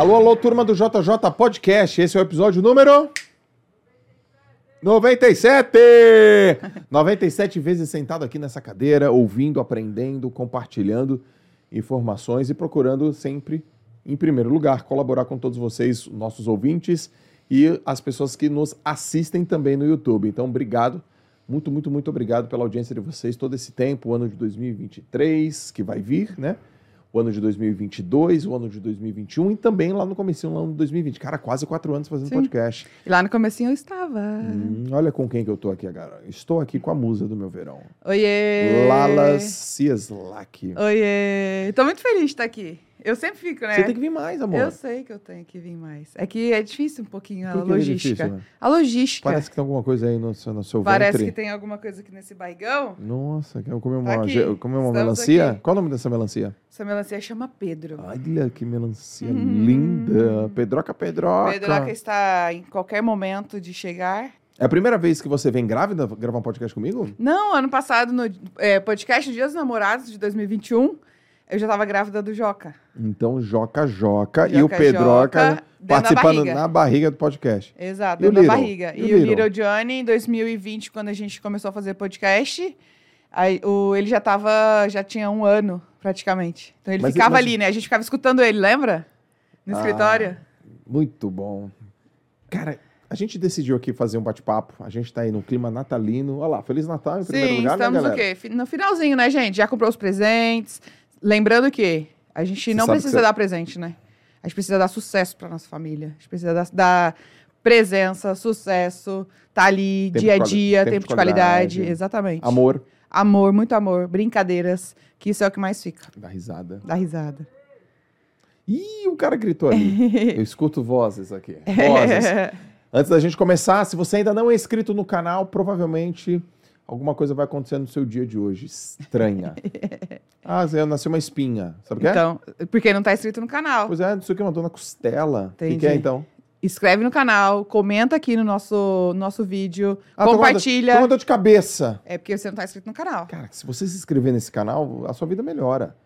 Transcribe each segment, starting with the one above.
Alô, alô, turma do JJ Podcast. Esse é o episódio número 97! 97 vezes sentado aqui nessa cadeira, ouvindo, aprendendo, compartilhando informações e procurando sempre, em primeiro lugar, colaborar com todos vocês, nossos ouvintes e as pessoas que nos assistem também no YouTube. Então, obrigado. Muito, muito, muito obrigado pela audiência de vocês todo esse tempo, o ano de 2023 que vai vir, né? O ano de 2022, o ano de 2021 e também lá no comecinho, lá no 2020. Cara, quase quatro anos fazendo Sim. podcast. E lá no comecinho eu estava. Hum, olha com quem que eu tô aqui agora. Estou aqui com a musa do meu verão. Oiê! Lala Cieslak. Oiê! Tô muito feliz de estar aqui. Eu sempre fico, né? Você tem que vir mais, amor. Eu sei que eu tenho que vir mais. É que é difícil um pouquinho a que é logística. difícil, né? A logística. Parece que tem alguma coisa aí no seu, no seu Parece ventre. que tem alguma coisa aqui nesse barrigão. Nossa, eu comi uma, Aqui, eu comi uma estamos melancia. aqui. Qual o nome dessa melancia? Essa melancia chama Pedro. Olha que melancia Hum. linda. Pedroca, Pedroca. Pedroca está em qualquer momento de chegar. É a primeira vez que você vem grávida gravar um podcast comigo? Não, ano passado, no é, podcast Dia dos Namorados de 2021, eu já tava grávida do Joca. Então, Joca Joca e o Joca, Pedroca Joca, participando barriga. na barriga do podcast. Exato, E dentro da barriga. E o Little? Little Johnny, em 2020, quando a gente começou a fazer podcast, aí, o, ele já tava, já tinha um ano, praticamente. Então ele Mas- ficava mas- ali, né? A gente ficava escutando ele, lembra? No Ah, escritório. Muito bom. Cara, a gente decidiu aqui fazer um bate-papo. A gente tá aí no clima natalino. Olha lá, Feliz Natal em primeiro Sim, lugar, estamos né, o quê? No finalzinho, né, gente? Já comprou os presentes. Lembrando que a gente não precisa você- dar presente, né? A gente precisa dar sucesso pra nossa família. A gente precisa dar, dar presença, sucesso, tá ali, Tempo dia a dia, tempo tempo, de de qualidade. qualidade. Exatamente. Amor. Amor, muito amor, brincadeiras, que isso é o que mais fica. Dá risada. Dá risada. Ih, o cara gritou ali. Eu escuto vozes aqui. Vozes. Antes da gente começar, se você ainda não é inscrito no canal, provavelmente alguma coisa vai acontecer no seu dia de hoje. Estranha. ah, Zé, nasceu uma espinha. Sabe o que é? Então, porque não tá inscrito no canal. Pois é, isso aqui mandou na costela. O que, Entendi. que é, então? Inscreve no canal, comenta aqui no nosso, nosso vídeo, Ah, compartilha. uma dor de cabeça. É porque você não tá inscrito no canal. Cara, se você se inscrever nesse canal, a sua vida melhora.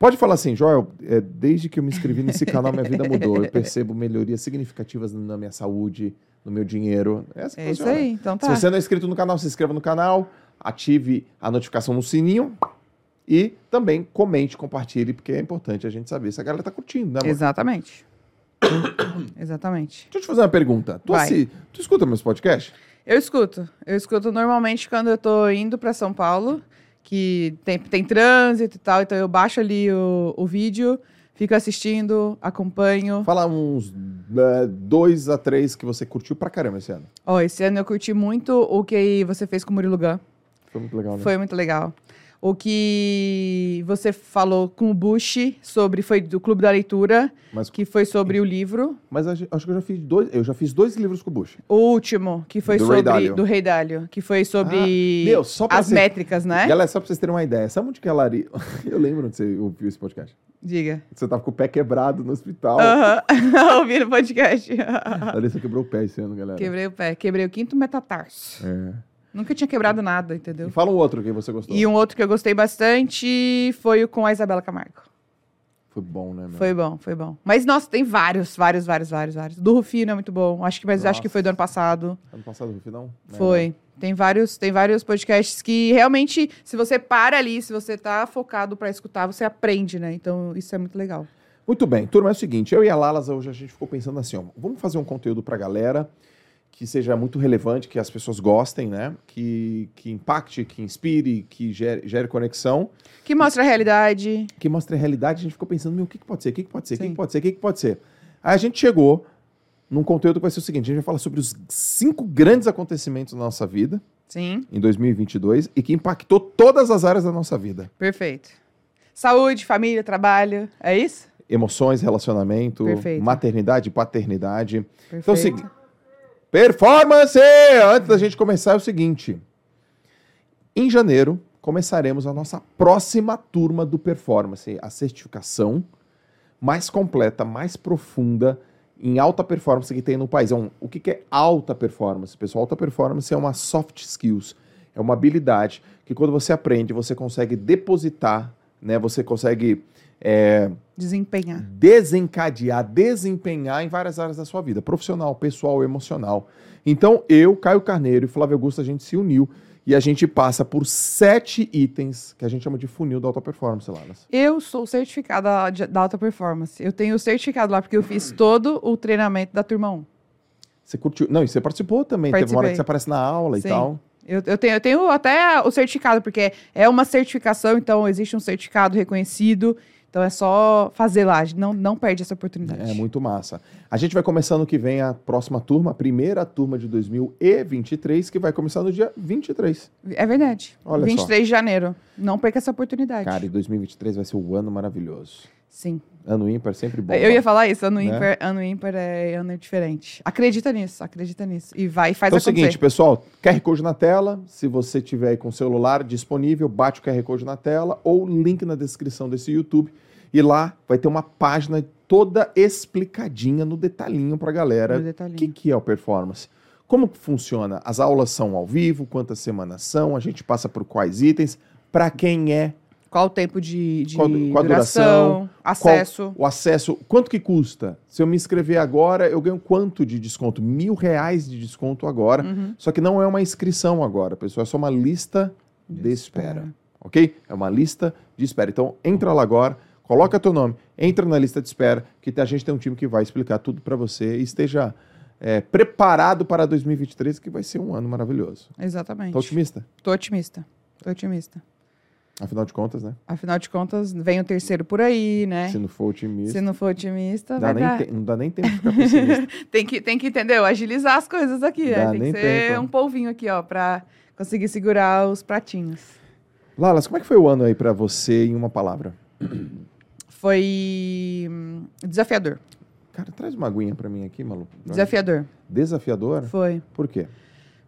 Pode falar assim, Joel, é, desde que eu me inscrevi nesse canal, minha vida mudou. Eu percebo melhorias significativas na minha saúde, no meu dinheiro. É, assim É isso aí, então tá. Se você não é inscrito no canal, se inscreva no canal, ative a notificação no sininho e também comente, compartilhe, porque é importante a gente saber se a galera tá curtindo, né, amor? Exatamente. Exatamente. Deixa eu te fazer uma pergunta. Tu, assi- tu escuta meus podcasts? Eu escuto. Eu escuto normalmente quando eu tô indo pra São Paulo, que tem, tem trânsito e tal, então eu baixo ali o, o vídeo, fico assistindo, acompanho. Fala uns é, dois a três que você curtiu pra caramba esse ano. Ó, esse ano eu curti muito o que você fez com o Murilo Gun. Foi muito legal, né? Foi muito legal. O que você falou com o Bush sobre foi do Clube da Leitura, Mas, que foi sobre o livro. mas acho que eu já fiz dois. Eu já fiz dois livros com o Bush. O último, que foi Do sobre Ray Dalio. do Rei Dálio, que foi sobre Ah, meu, as ser- métricas, né? Galera, só pra vocês terem uma ideia, sabe onde que a Lari. Eu lembro onde você ouviu esse podcast. Diga. Você tava com o pé quebrado no hospital. Aham. Ouvindo o podcast. A Larissa quebrou o pé esse ano, galera. Quebrei o pé. Quebrei o quinto metatarso. É. Nunca tinha quebrado nada, E entendeu? fala um outro que você gostou. E um outro que eu gostei bastante foi o com a Isabela Camargo. Foi bom, né, meu? Foi bom, foi bom. Mas, nossa, tem vários, vários, vários, vários, vários. Do Rufino é muito bom. Acho que, mas acho que foi do ano passado. Ano passado, no final? Foi. Tem vários, tem vários podcasts que realmente, se você para ali, se você tá focado pra escutar, você aprende, né? Então, isso é muito legal. Muito bem, turma, é o seguinte, eu e a Lalas hoje a gente ficou pensando assim, ó, vamos fazer um conteúdo pra galera que seja muito relevante, que as pessoas gostem, né? Que, que impacte, que inspire, que gere, gere conexão, Que mostra a realidade. que mostre a realidade. A gente ficou pensando, meu, o que, que pode ser? O que, que pode ser? O que, que pode ser? O que, que pode ser? Aí a gente chegou num conteúdo que vai ser o seguinte, a gente vai falar sobre os cinco grandes acontecimentos da nossa vida Sim, em 2022 e que impactou todas as áreas da nossa vida. perfeito. Saúde, família, trabalho. É isso? Emoções, relacionamento, Perfeito. maternidade, paternidade. Perfeito. Então o seguinte. Performance! Antes da gente começar, é o seguinte. Em janeiro, começaremos a nossa próxima turma do Performance, a certificação mais completa, mais profunda em alta performance que tem no país. Um- o que, que é alta performance? Pessoal, alta performance é uma soft skills, é uma habilidade que quando você aprende, você consegue depositar né? Você consegue é, Desempenhar. desencadear, desempenhar em várias áreas da sua vida, profissional, pessoal, emocional. Então, eu, Caio Carneiro e Flávio Augusto, a gente se uniu e a gente passa por sete itens que a gente chama de funil da alta performance, Lalas. Eu sou certificada da alta performance. Eu tenho o certificado lá porque eu fiz todo o treinamento da turma 1. Você curtiu? Não, e você participou também. Teve uma hora Participei. que você aparece na aula Sim. e tal. Eu, eu tenho, eu tenho até o certificado, porque é uma certificação, então existe um certificado reconhecido. Então é só fazer lá, não, não perde essa oportunidade. É muito massa. A gente vai começar no que vem a próxima turma, a primeira turma de 2023, que vai começar no dia 23. É verdade. Olha só. 23 de janeiro. Não perca essa oportunidade. Cara, e 2023 vai ser o ano maravilhoso. Sim. Ano ímpar sempre bom. Eu ia falar isso, ano Né? ímpar, ano ímpar é ano diferente. Acredita nisso, acredita nisso. E vai, faz Então é o seguinte, pessoal, QR Code na tela. Se você tiver aí com o celular disponível, bate o QR Code na tela ou link na descrição desse YouTube. E lá vai ter uma página toda explicadinha no detalhinho pra galera. No O que, que é o performance? Como funciona? As aulas são ao vivo? Quantas semanas são? A gente passa por quais itens? Pra quem é? Qual o tempo de, de Qual- qual a duração, duração? acesso. O acesso, quanto que custa? Se eu me inscrever agora, eu ganho quanto de desconto? Mil reais de desconto agora. Uhum. Só que não é uma inscrição agora, pessoal. É só uma lista de, De espera. espera. Ok? É uma lista de espera. Então, entra lá agora, coloca teu nome, entra na lista de espera, que a gente tem um time que vai explicar tudo para você e esteja é, preparado para 2023, que vai ser um ano maravilhoso. Exatamente. Tá otimista? Tô otimista. Tô otimista. Afinal de contas, né? Afinal de contas, vem o terceiro por aí, né? Se não for otimista, Se não for otimista, dá vai dar. te- não dá nem tempo de ficar pessimista. Tem que, tem que, entendeu? Agilizar as coisas aqui, Dá né? Tem que ser tempo. um polvinho aqui, ó, pra conseguir segurar os pratinhos. Lalas, como é que foi o ano aí para você em uma palavra? Foi hum, desafiador. Cara, traz uma aguinha para mim aqui, maluco. Desafiador. Desafiador? Foi. Por quê?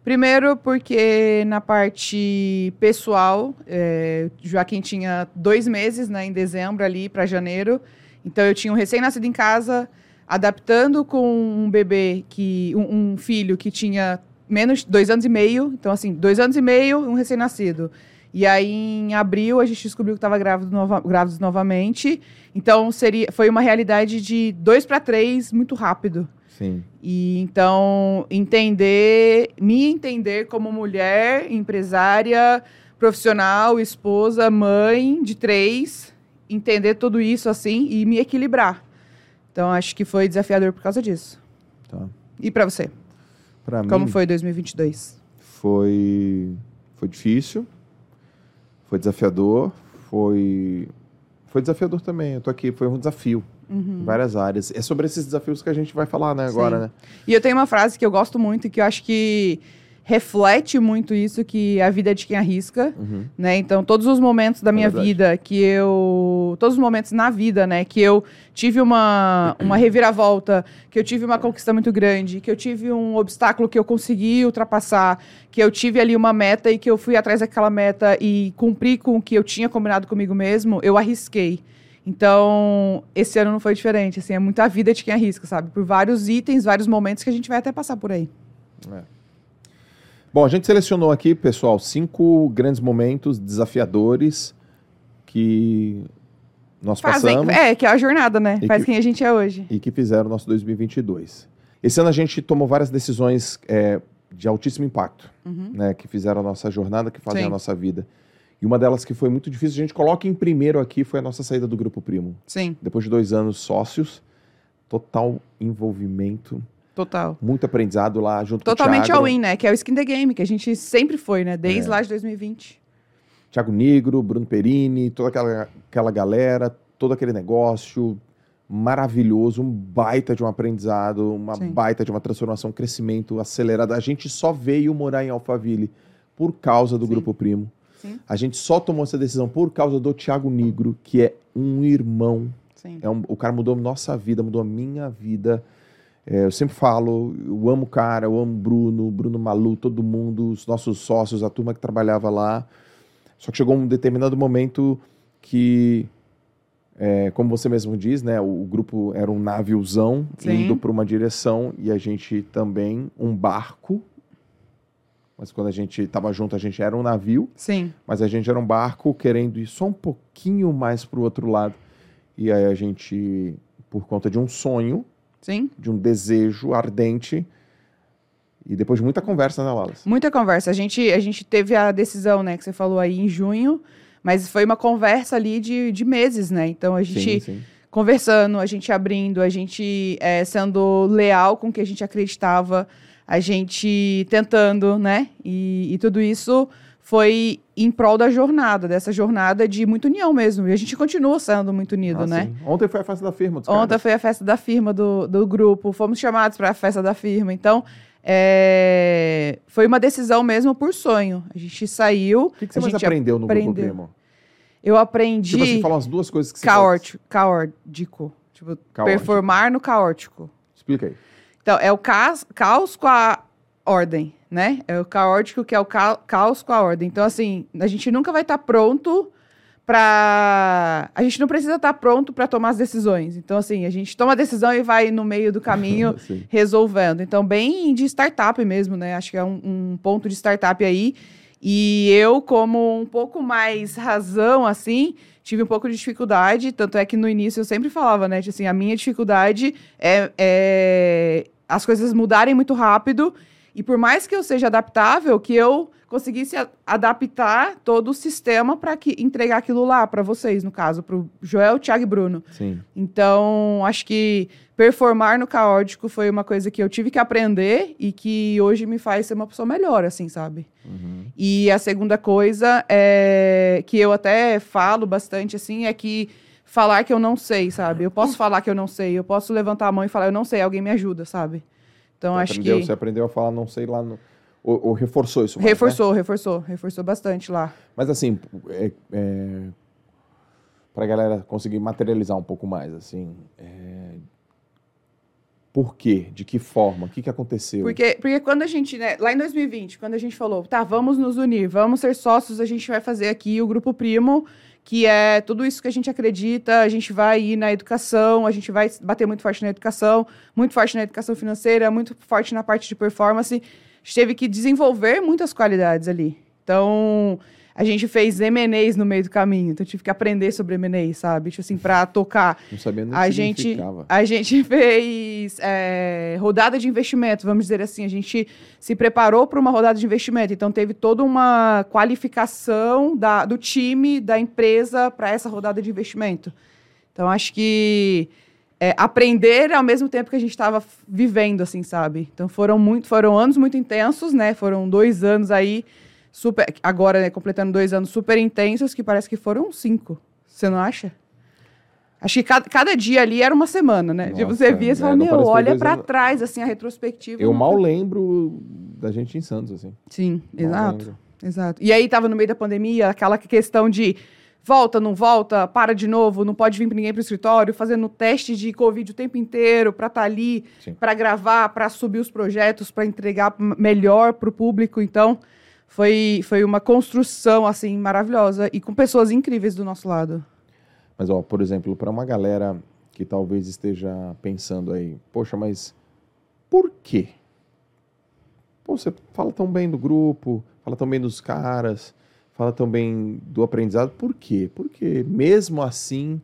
Primeiro, porque na parte pessoal, é, Joaquim tinha dois meses, né, em dezembro ali para janeiro. Então eu tinha um recém-nascido em casa, adaptando com um bebê que um, um filho que tinha menos dois anos e meio. Então assim, dois anos e meio, um recém-nascido. E aí em abril a gente descobriu que estava grávido nova, grávidos novamente. Então seria, foi uma realidade de dois para três muito rápido. Sim. E então entender, me entender como mulher, empresária, profissional, esposa, mãe de três, entender tudo isso assim e me equilibrar. Então acho que foi desafiador por causa disso. Tá. E pra você, Para como mim foi 2022? foi foi difícil, foi desafiador, foi foi desafiador também. Eu tô aqui, foi um desafio em várias áreas. É sobre esses desafios que a gente vai falar, né, agora, Sim. né? E eu tenho uma frase que eu gosto muito e que eu acho que reflete muito isso que a vida é de quem arrisca. Uhum. né? Então, todos os momentos da É minha verdade. vida que eu. Todos os momentos na vida, né? Que eu tive uma, uma reviravolta, que eu tive uma conquista muito grande, que eu tive um obstáculo que eu consegui ultrapassar, que eu tive ali uma meta e que eu fui atrás daquela meta e cumpri com o que eu tinha combinado comigo mesmo, eu arrisquei. Então, esse ano não foi diferente. Assim, é muito a vida de quem arrisca, sabe? Por vários itens, vários momentos que a gente vai até passar por aí. Bom, a gente selecionou aqui, pessoal, cinco grandes momentos desafiadores que nós Fazem, passamos é, que é a jornada, né? Faz que- quem a gente é hoje. e que fizeram o nosso 2022. Esse ano a gente tomou várias decisões é, de altíssimo impacto, Uhum. né, que fizeram a nossa jornada, que fazem Sim. a nossa vida. E uma delas que foi muito difícil, a gente coloca em primeiro aqui, foi a nossa saída do Grupo Primo. Sim, Depois de dois anos sócios, total envolvimento, total. muito aprendizado lá junto Totalmente com o Thiago, all-in, né? Que é o skin the game, que a gente sempre foi, né? Desde É. lá de 2020. Thiago Negro, Bruno Perini, toda aquela, aquela galera, todo aquele negócio maravilhoso, um baita de um aprendizado, uma Sim. baita de uma transformação, um crescimento acelerado. A gente só veio morar em Alphaville por causa do Sim. Grupo Primo. Sim. A gente só tomou essa decisão por causa do Thiago Negro, que é um irmão. Sim. É um- o cara mudou nossa vida, mudou a minha vida. É, eu sempre falo, eu amo o cara, eu amo o Bruno, o Bruno Malu, todo mundo, os nossos sócios, a turma que trabalhava lá. Só que chegou um determinado momento que, é, como você mesmo diz, né, o, o grupo era um naviozão Sim. indo para uma direção e a gente também um barco Mas quando a gente tava junto, a gente era um navio, Sim. mas a gente era um barco querendo ir só um pouquinho mais pro outro lado. E aí a gente, por conta de um sonho, Sim. de um desejo ardente, e depois de muita conversa, né, Wallace? Muita conversa. A gente, a gente teve a decisão, né, que você falou aí em junho, mas foi uma conversa ali de, de meses, né? Então a gente Sim, sim. conversando, a gente abrindo, a gente eh, sendo leal com o que a gente acreditava, a gente tentando, né? E, e tudo isso foi em prol da jornada, dessa jornada de muita união mesmo. E a gente continua sendo muito unido, Ah, né? sim. Ontem foi a festa da firma dos Ontem caras. foi a festa da firma do, do grupo, fomos chamados para a festa da firma. Então, é, foi uma decisão mesmo por sonho. A gente saiu. O que, que você a mais gente aprendeu no Grupo aprendeu. Primo? Eu aprendi Tipo assim, fala umas duas coisas que você caótico. caórdico. Tipo, performar no caótico. Explica aí. Então, é o caos, caos com a ordem, né? É o caótico que é o ca- caos com a ordem. Então, assim, a gente nunca vai estar pronto para A gente não precisa estar pronto para tomar as decisões. Então, assim, a gente toma a decisão e vai no meio do caminho resolvendo. Então, bem de startup mesmo, né? Acho que é um, um ponto de startup aí. E eu, como um pouco mais razão, assim, tive um pouco de dificuldade. Tanto é que no início eu sempre falava, né? Assim, a minha dificuldade é, é as coisas mudarem muito rápido. E por mais que eu seja adaptável, que eu conseguisse adaptar todo o sistema para que entregar aquilo lá para vocês, no caso, para o Joel, Thiago e Bruno. Sim. Então, acho que performar no caótico foi uma coisa que eu tive que aprender e que hoje me faz ser uma pessoa melhor, assim, sabe? Uhum. E a segunda coisa é que eu até falo bastante, assim, é que falar que eu não sei, sabe? Eu posso falar que eu não sei, eu posso levantar a mão e falar, eu não sei, alguém me ajuda, sabe? Então, Você acho aprendeu, que Você aprendeu a falar, não sei lá no. Ou, ou reforçou isso mais, né? reforçou, reforçou, reforçou bastante lá. Mas assim, é, é, para a galera conseguir materializar um pouco mais, assim, é, por quê? De que forma? O que, que aconteceu? Porque, porque quando a gente, né, lá em 2020, quando a gente falou, tá, vamos nos unir, vamos ser sócios, a gente vai fazer aqui o Grupo Primo, que é tudo isso que a gente acredita, a gente vai ir na educação, a gente vai bater muito forte na educação, muito forte na educação financeira, muito forte na parte de performance. A gente teve que desenvolver muitas qualidades ali. Então, a gente fez M&As no meio do caminho, então eu tive que aprender sobre M&As, sabe? Tipo assim, pra tocar Não sabia nem a gente, a gente fez é, rodada de investimento, vamos dizer assim. A gente se preparou para uma rodada de investimento. Então, teve toda uma qualificação da, do time, da empresa, para essa rodada de investimento. Então, acho que é, aprender ao mesmo tempo que a gente estava vivendo, assim, sabe? Então, foram, muito, foram anos muito intensos, né? Foram dois anos aí, super. Agora, né, completando dois anos super intensos, que parece que foram cinco. Você não acha? Acho que cada, cada dia ali era uma semana, né? Tipo, você via e é, fala, meu, olha anos. trás, assim, a retrospectiva. Eu mal foi- lembro da gente em Santos, assim. Sim, Mal exato. lembro. Exato. E aí tava no meio da pandemia, aquela questão de volta, não volta, para de novo, não pode vir ninguém pro escritório, fazendo teste de Covid o tempo inteiro para estar ali, Sim. para gravar, para subir os projetos, para entregar melhor pro público. Então, foi, foi uma construção, assim, maravilhosa e com pessoas incríveis do nosso lado. Mas, ó, por exemplo, para uma galera que talvez esteja pensando aí, poxa, mas por quê? Pô, você fala tão bem do grupo, fala tão bem dos caras, fala tão bem do aprendizado, por quê? Porque mesmo assim,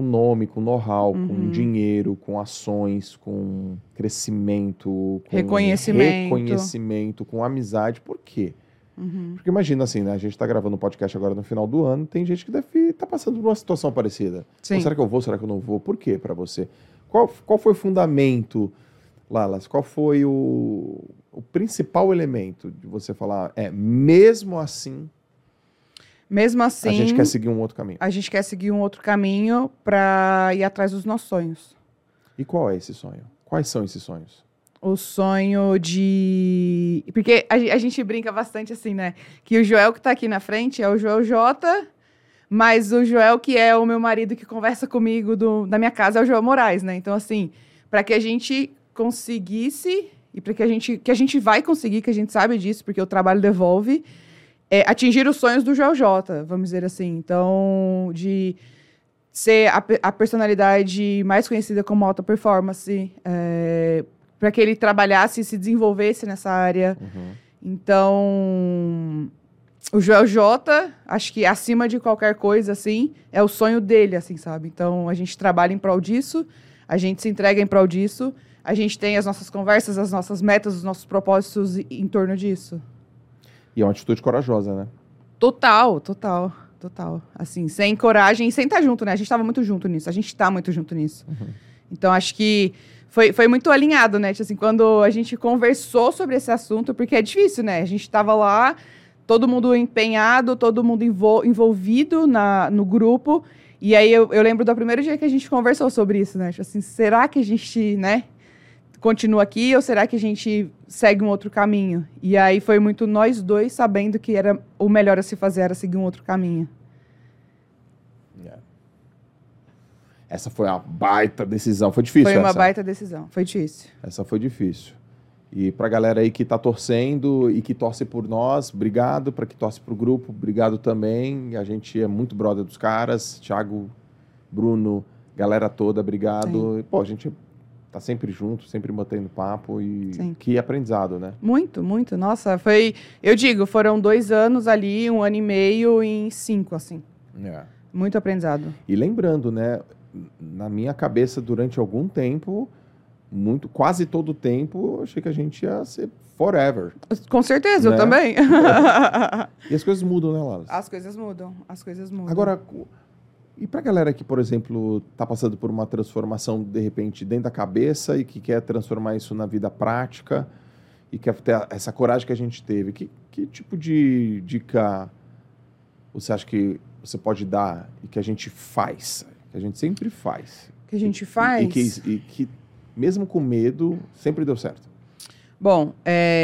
com nome, com know-how, Uhum. com dinheiro, com ações, com crescimento, com Reconhecimento. reconhecimento, com amizade, por quê? Uhum. Porque imagina assim, né? A gente tá gravando um podcast agora no final do ano, tem gente que deve estar passando por uma situação parecida. Sim. Será que eu vou? Será que eu não vou? Por quê para você? Qual, qual foi o fundamento, Lalas? Qual foi o, o principal elemento de você falar, é, mesmo assim, Mesmo assim, a gente quer seguir um outro caminho? a gente quer seguir um outro caminho para ir atrás dos nossos sonhos. E qual é esse sonho? Quais são esses sonhos? O sonho de. Porque a, a gente brinca bastante assim, né? Que o Joel que tá aqui na frente é o Joel J, mas o Joel que é o meu marido que conversa comigo do, da minha casa é o Joel Moraes, né? Então, assim, para que a gente conseguisse, e para que a gente. Que a gente vai conseguir, que a gente sabe disso, porque o trabalho devolve, é atingir os sonhos do Joel J, vamos dizer assim. Então, de ser a, a personalidade mais conhecida como alta performance, é, para que ele trabalhasse e se desenvolvesse nessa área. Uhum. Então, o Joel J, acho que acima de qualquer coisa, assim, é o sonho dele, assim, sabe? Então, a gente trabalha em prol disso, a gente se entrega em prol disso, a gente tem as nossas conversas, as nossas metas, os nossos propósitos em torno disso. E é uma atitude corajosa, né? Total, total, total. Assim, sem coragem e sem estar junto, né? A gente estava muito junto nisso, a gente está muito junto nisso. Uhum. Então, acho que foi, foi muito alinhado, né? Tipo assim, quando a gente conversou sobre esse assunto, porque é difícil, né? A gente estava lá, todo mundo empenhado, todo mundo envol envolvido na, no grupo. E aí eu, eu lembro do primeiro dia que a gente conversou sobre isso, né? Tipo assim, será que a gente, né? Continua aqui ou será que a gente segue um outro caminho? E aí foi muito nós dois sabendo que era o melhor a se fazer era seguir um outro caminho. Yeah. É. Essa foi uma baita decisão. Foi difícil. Foi uma essa. baita decisão. Foi difícil. Essa foi difícil. E para a galera aí que está torcendo e que torce por nós, obrigado. Para que torce para o grupo, obrigado também. A gente é muito brother dos caras. Thiago, Bruno, galera toda, obrigado. Sim. Pô, a gente tá sempre junto, sempre mantendo papo e Sim. que aprendizado, né? Muito, muito. Nossa, foi. Eu digo, foram dois anos ali, um ano e meio em cinco, assim. É. Muito aprendizado. E lembrando, né? Na minha cabeça, durante algum tempo, muito, quase todo o tempo, eu achei que a gente ia ser forever. Com certeza, né? eu também. e as coisas mudam, né, Lara? As coisas mudam, as coisas mudam. Agora, e para a galera que, por exemplo, está passando por uma transformação, de repente, dentro da cabeça e que quer transformar isso na vida prática e quer ter essa coragem que a gente teve, que, que tipo de dica você acha que você pode dar e que a gente faz? Que a gente sempre faz. Que a gente faz? E, e, que, e que, mesmo com medo, sempre deu certo. Bom,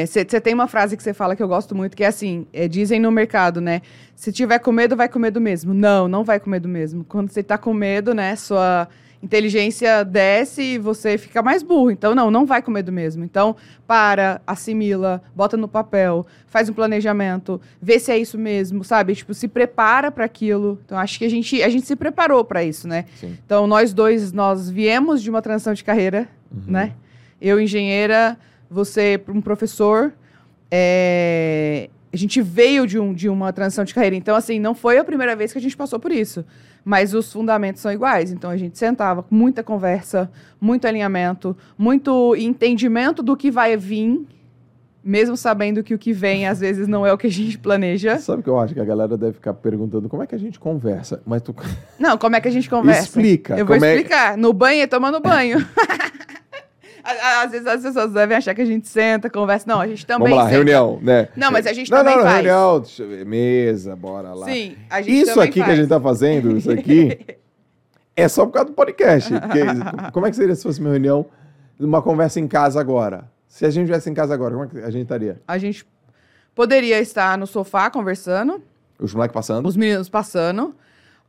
você é, tem uma frase que você fala que eu gosto muito, que é assim: é, dizem no mercado, né? Se tiver com medo, vai com medo mesmo. Não, não vai com medo mesmo. Quando você está com medo, né, sua inteligência desce e você fica mais burro. Então, não, não vai com medo mesmo. Então, para, assimila, bota no papel, faz um planejamento, vê se é isso mesmo, sabe? Tipo, se prepara para aquilo. Então, acho que a gente, a gente se preparou para isso, né? Sim. Então, nós dois, nós viemos de uma transição de carreira, uhum. né? Eu, engenheira você um professor. É, a gente veio de, um, de uma transição de carreira. Então, assim, não foi a primeira vez que a gente passou por isso. Mas os fundamentos são iguais. Então, a gente sentava com muita conversa, muito alinhamento, muito entendimento do que vai vir, mesmo sabendo que o que vem, às vezes, não é o que a gente planeja. Sabe o que eu acho que a galera deve ficar perguntando? Como é que a gente conversa? Mas tu... Não, como é que a gente conversa? Explica. Eu vou é explicar. É... No banho, tomando banho. Às vezes as pessoas devem achar que a gente senta, conversa. Não, a gente também. Vamos lá, senta. reunião, né? Não, mas a gente não, também não, não, faz. reunião, mesa, bora lá. Sim, a gente Isso aqui faz. que a gente tá fazendo, isso aqui, é só por causa do podcast. Porque, como é que seria se fosse uma reunião, uma conversa em casa agora? Se a gente estivesse em casa agora, como é que a gente estaria? A gente poderia estar no sofá conversando. Os moleques passando? Os meninos passando.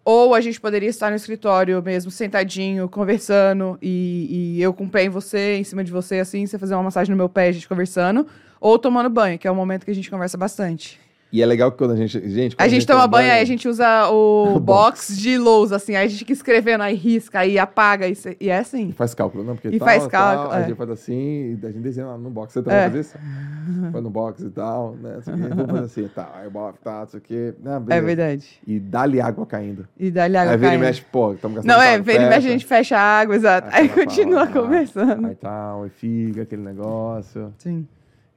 Ou a gente poderia estar no escritório mesmo, sentadinho, conversando, e, e eu com o pé em você, em cima de você, assim, você fazer uma massagem no meu pé, a gente conversando. Ou tomando banho, que é o momento que a gente conversa bastante. E é legal que quando a gente. Gente, a, gente a gente toma banho, aí a gente usa o, box, de lousa, assim. Aí a gente fica escrevendo, aí risca, aí apaga. E, e é assim. E faz cálculo, não? Porque e tal, faz cálculo. Tal, é. A gente faz assim, a gente desenha lá no box. Você também é. faz isso? Faz no box e tal, né? Vamos fazer assim, tal. Aí o box, tal, isso aqui. Né, é verdade. E dá-lhe água caindo. E dá-lhe água aí caindo. Aí vem e mexe, pô, estamos gastando Não, é, vem e mexe, a gente fecha a água, exato. Aí, aí continua fala, conversando. Aí tal, e fica aquele negócio. Sim.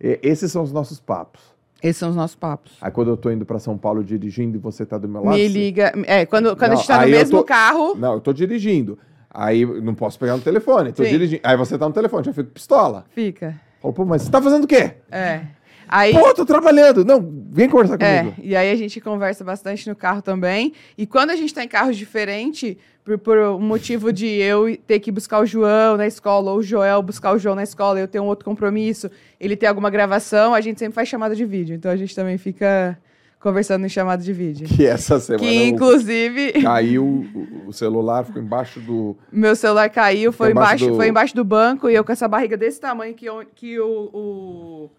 E, esses são os nossos papos. Esses são os nossos papos. Aí quando eu tô indo para São Paulo dirigindo e você tá do meu lado. Me você... liga. É, quando, quando não, a gente tá no mesmo tô... carro. Não, eu tô dirigindo. Aí não posso pegar no telefone. Tô Sim. dirigindo. Aí você tá no telefone, já fico pistola. Fica. Falo, pô, mas você tá fazendo o quê? É. Aí, Pô, tô trabalhando. Não, vem conversar é, comigo. É, e aí a gente conversa bastante no carro também. E quando a gente tá em carros diferentes, por, por um motivo de eu ter que buscar o João na escola, ou o Joel buscar o João na escola, eu tenho um outro compromisso, ele tem alguma gravação, a gente sempre faz chamada de vídeo. Então a gente também fica conversando em chamada de vídeo. Que essa semana. Que inclusive. Caiu o celular, ficou embaixo do. Meu celular caiu, foi, embaixo, embaixo do... foi embaixo do banco e eu com essa barriga desse tamanho que, eu, que o, o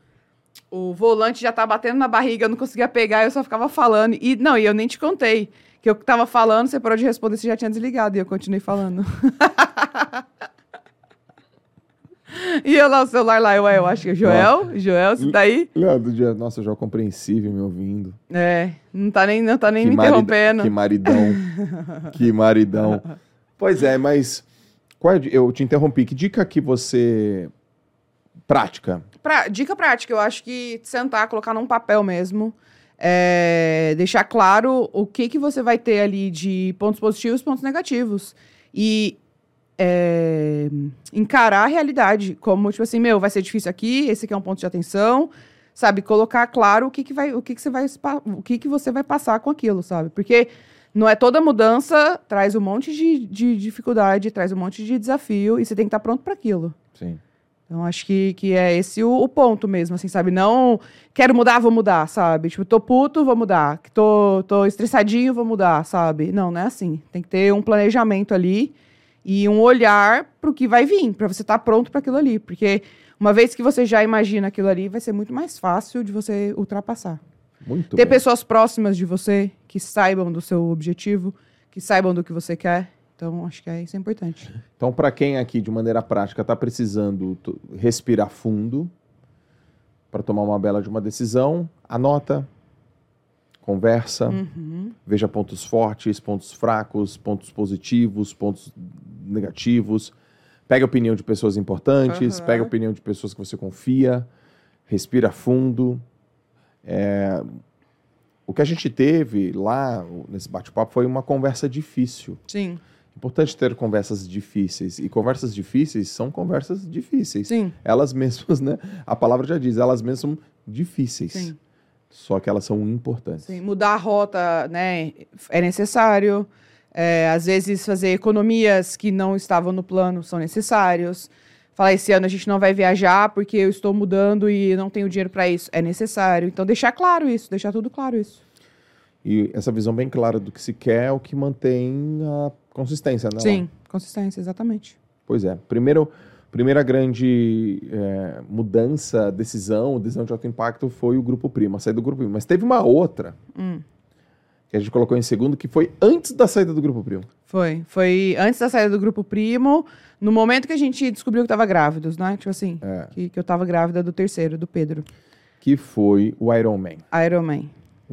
o volante já tá batendo na barriga, eu não conseguia pegar, eu só ficava falando. E não, e eu nem te contei. Que eu tava falando, você parou de responder, você já tinha desligado, e eu continuei falando. E eu lá, o celular lá, eu, eu acho que é Joel, Joel, você tá aí? Leandro nossa, já compreensível me ouvindo. É, não tá nem, não tá nem me marida- interrompendo. Que maridão. que maridão. Pois é, mas qual é, eu te interrompi. Que dica que você prática? Pra- dica prática, eu acho que sentar, colocar num papel mesmo, é, deixar claro o que, que você vai ter ali de pontos positivos e pontos negativos. E é, encarar a realidade, como, tipo assim, meu, vai ser difícil aqui, esse aqui é um ponto de atenção, sabe? Colocar claro o que, que, vai, o que, que, você, vai, o que, que você vai passar com aquilo, sabe? Porque não é toda mudança, traz um monte de, de dificuldade, traz um monte de desafio, e você tem que estar pronto para aquilo. Sim. Então, acho que, que é esse o, o ponto mesmo, assim, sabe? Não quero mudar, vou mudar, sabe? Tipo, tô puto, vou mudar. Tô, tô estressadinho, vou mudar, sabe? Não, não é assim. Tem que ter um planejamento ali e um olhar pro que vai vir, para você estar pronto para aquilo ali. Porque uma vez que você já imagina aquilo ali, vai ser muito mais fácil de você ultrapassar. Muito ter bem. pessoas próximas de você que saibam do seu objetivo, que saibam do que você quer. Então, acho que é, isso é importante. Então, para quem aqui, de maneira prática, está precisando respirar fundo para tomar uma bela de uma decisão, anota, conversa, Uhum. veja pontos fortes, pontos fracos, pontos positivos, pontos negativos. Pega a opinião de pessoas importantes, Aham. pega a opinião de pessoas que você confia, respira fundo. É, O que a gente teve lá nesse bate-papo foi uma conversa difícil. Sim, Importante ter conversas difíceis. E conversas difíceis são conversas difíceis. sim, Elas mesmas, né? A palavra já diz, elas mesmas são difíceis. sim. Só que elas são importantes. Sim, mudar a rota, né, é necessário. É, às vezes fazer economias que não estavam no plano são necessários. Falar esse ano a gente não vai viajar porque eu estou mudando e não tenho dinheiro para isso, é necessário. Então deixar claro isso, deixar tudo claro isso. E essa visão bem clara do que se quer é o que mantém a consistência, né? Sim, consistência, exatamente. Pois é. Primeiro, primeira grande é, mudança, decisão, decisão de alto impacto foi o Grupo Primo, a saída do Grupo Primo. Mas teve uma outra Hum, que a gente colocou em segundo, que foi antes da saída do Grupo Primo. foi, foi antes da saída do grupo primo, no momento que a gente descobriu que tava grávidos, né? Tipo assim, É. que, que eu tava grávida do terceiro, do Pedro, Que foi o Ironman. Iron Man.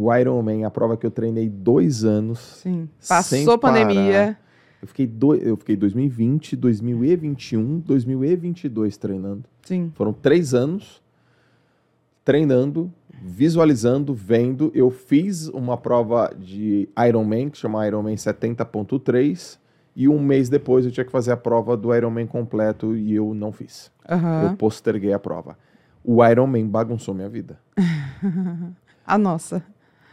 O Ironman, a prova que eu treinei dois anos. Sim. Passou parar. pandemia. Eu fiquei, do, eu fiquei 2020, 2021, 2022 treinando. Sim. Foram três anos treinando, visualizando, vendo. Eu fiz uma prova de Ironman, que chama Ironman 70.3, e um mês depois eu tinha que fazer a prova do Ironman completo e eu não fiz. Aham. Eu posterguei a prova. O Ironman bagunçou minha vida. A nossa.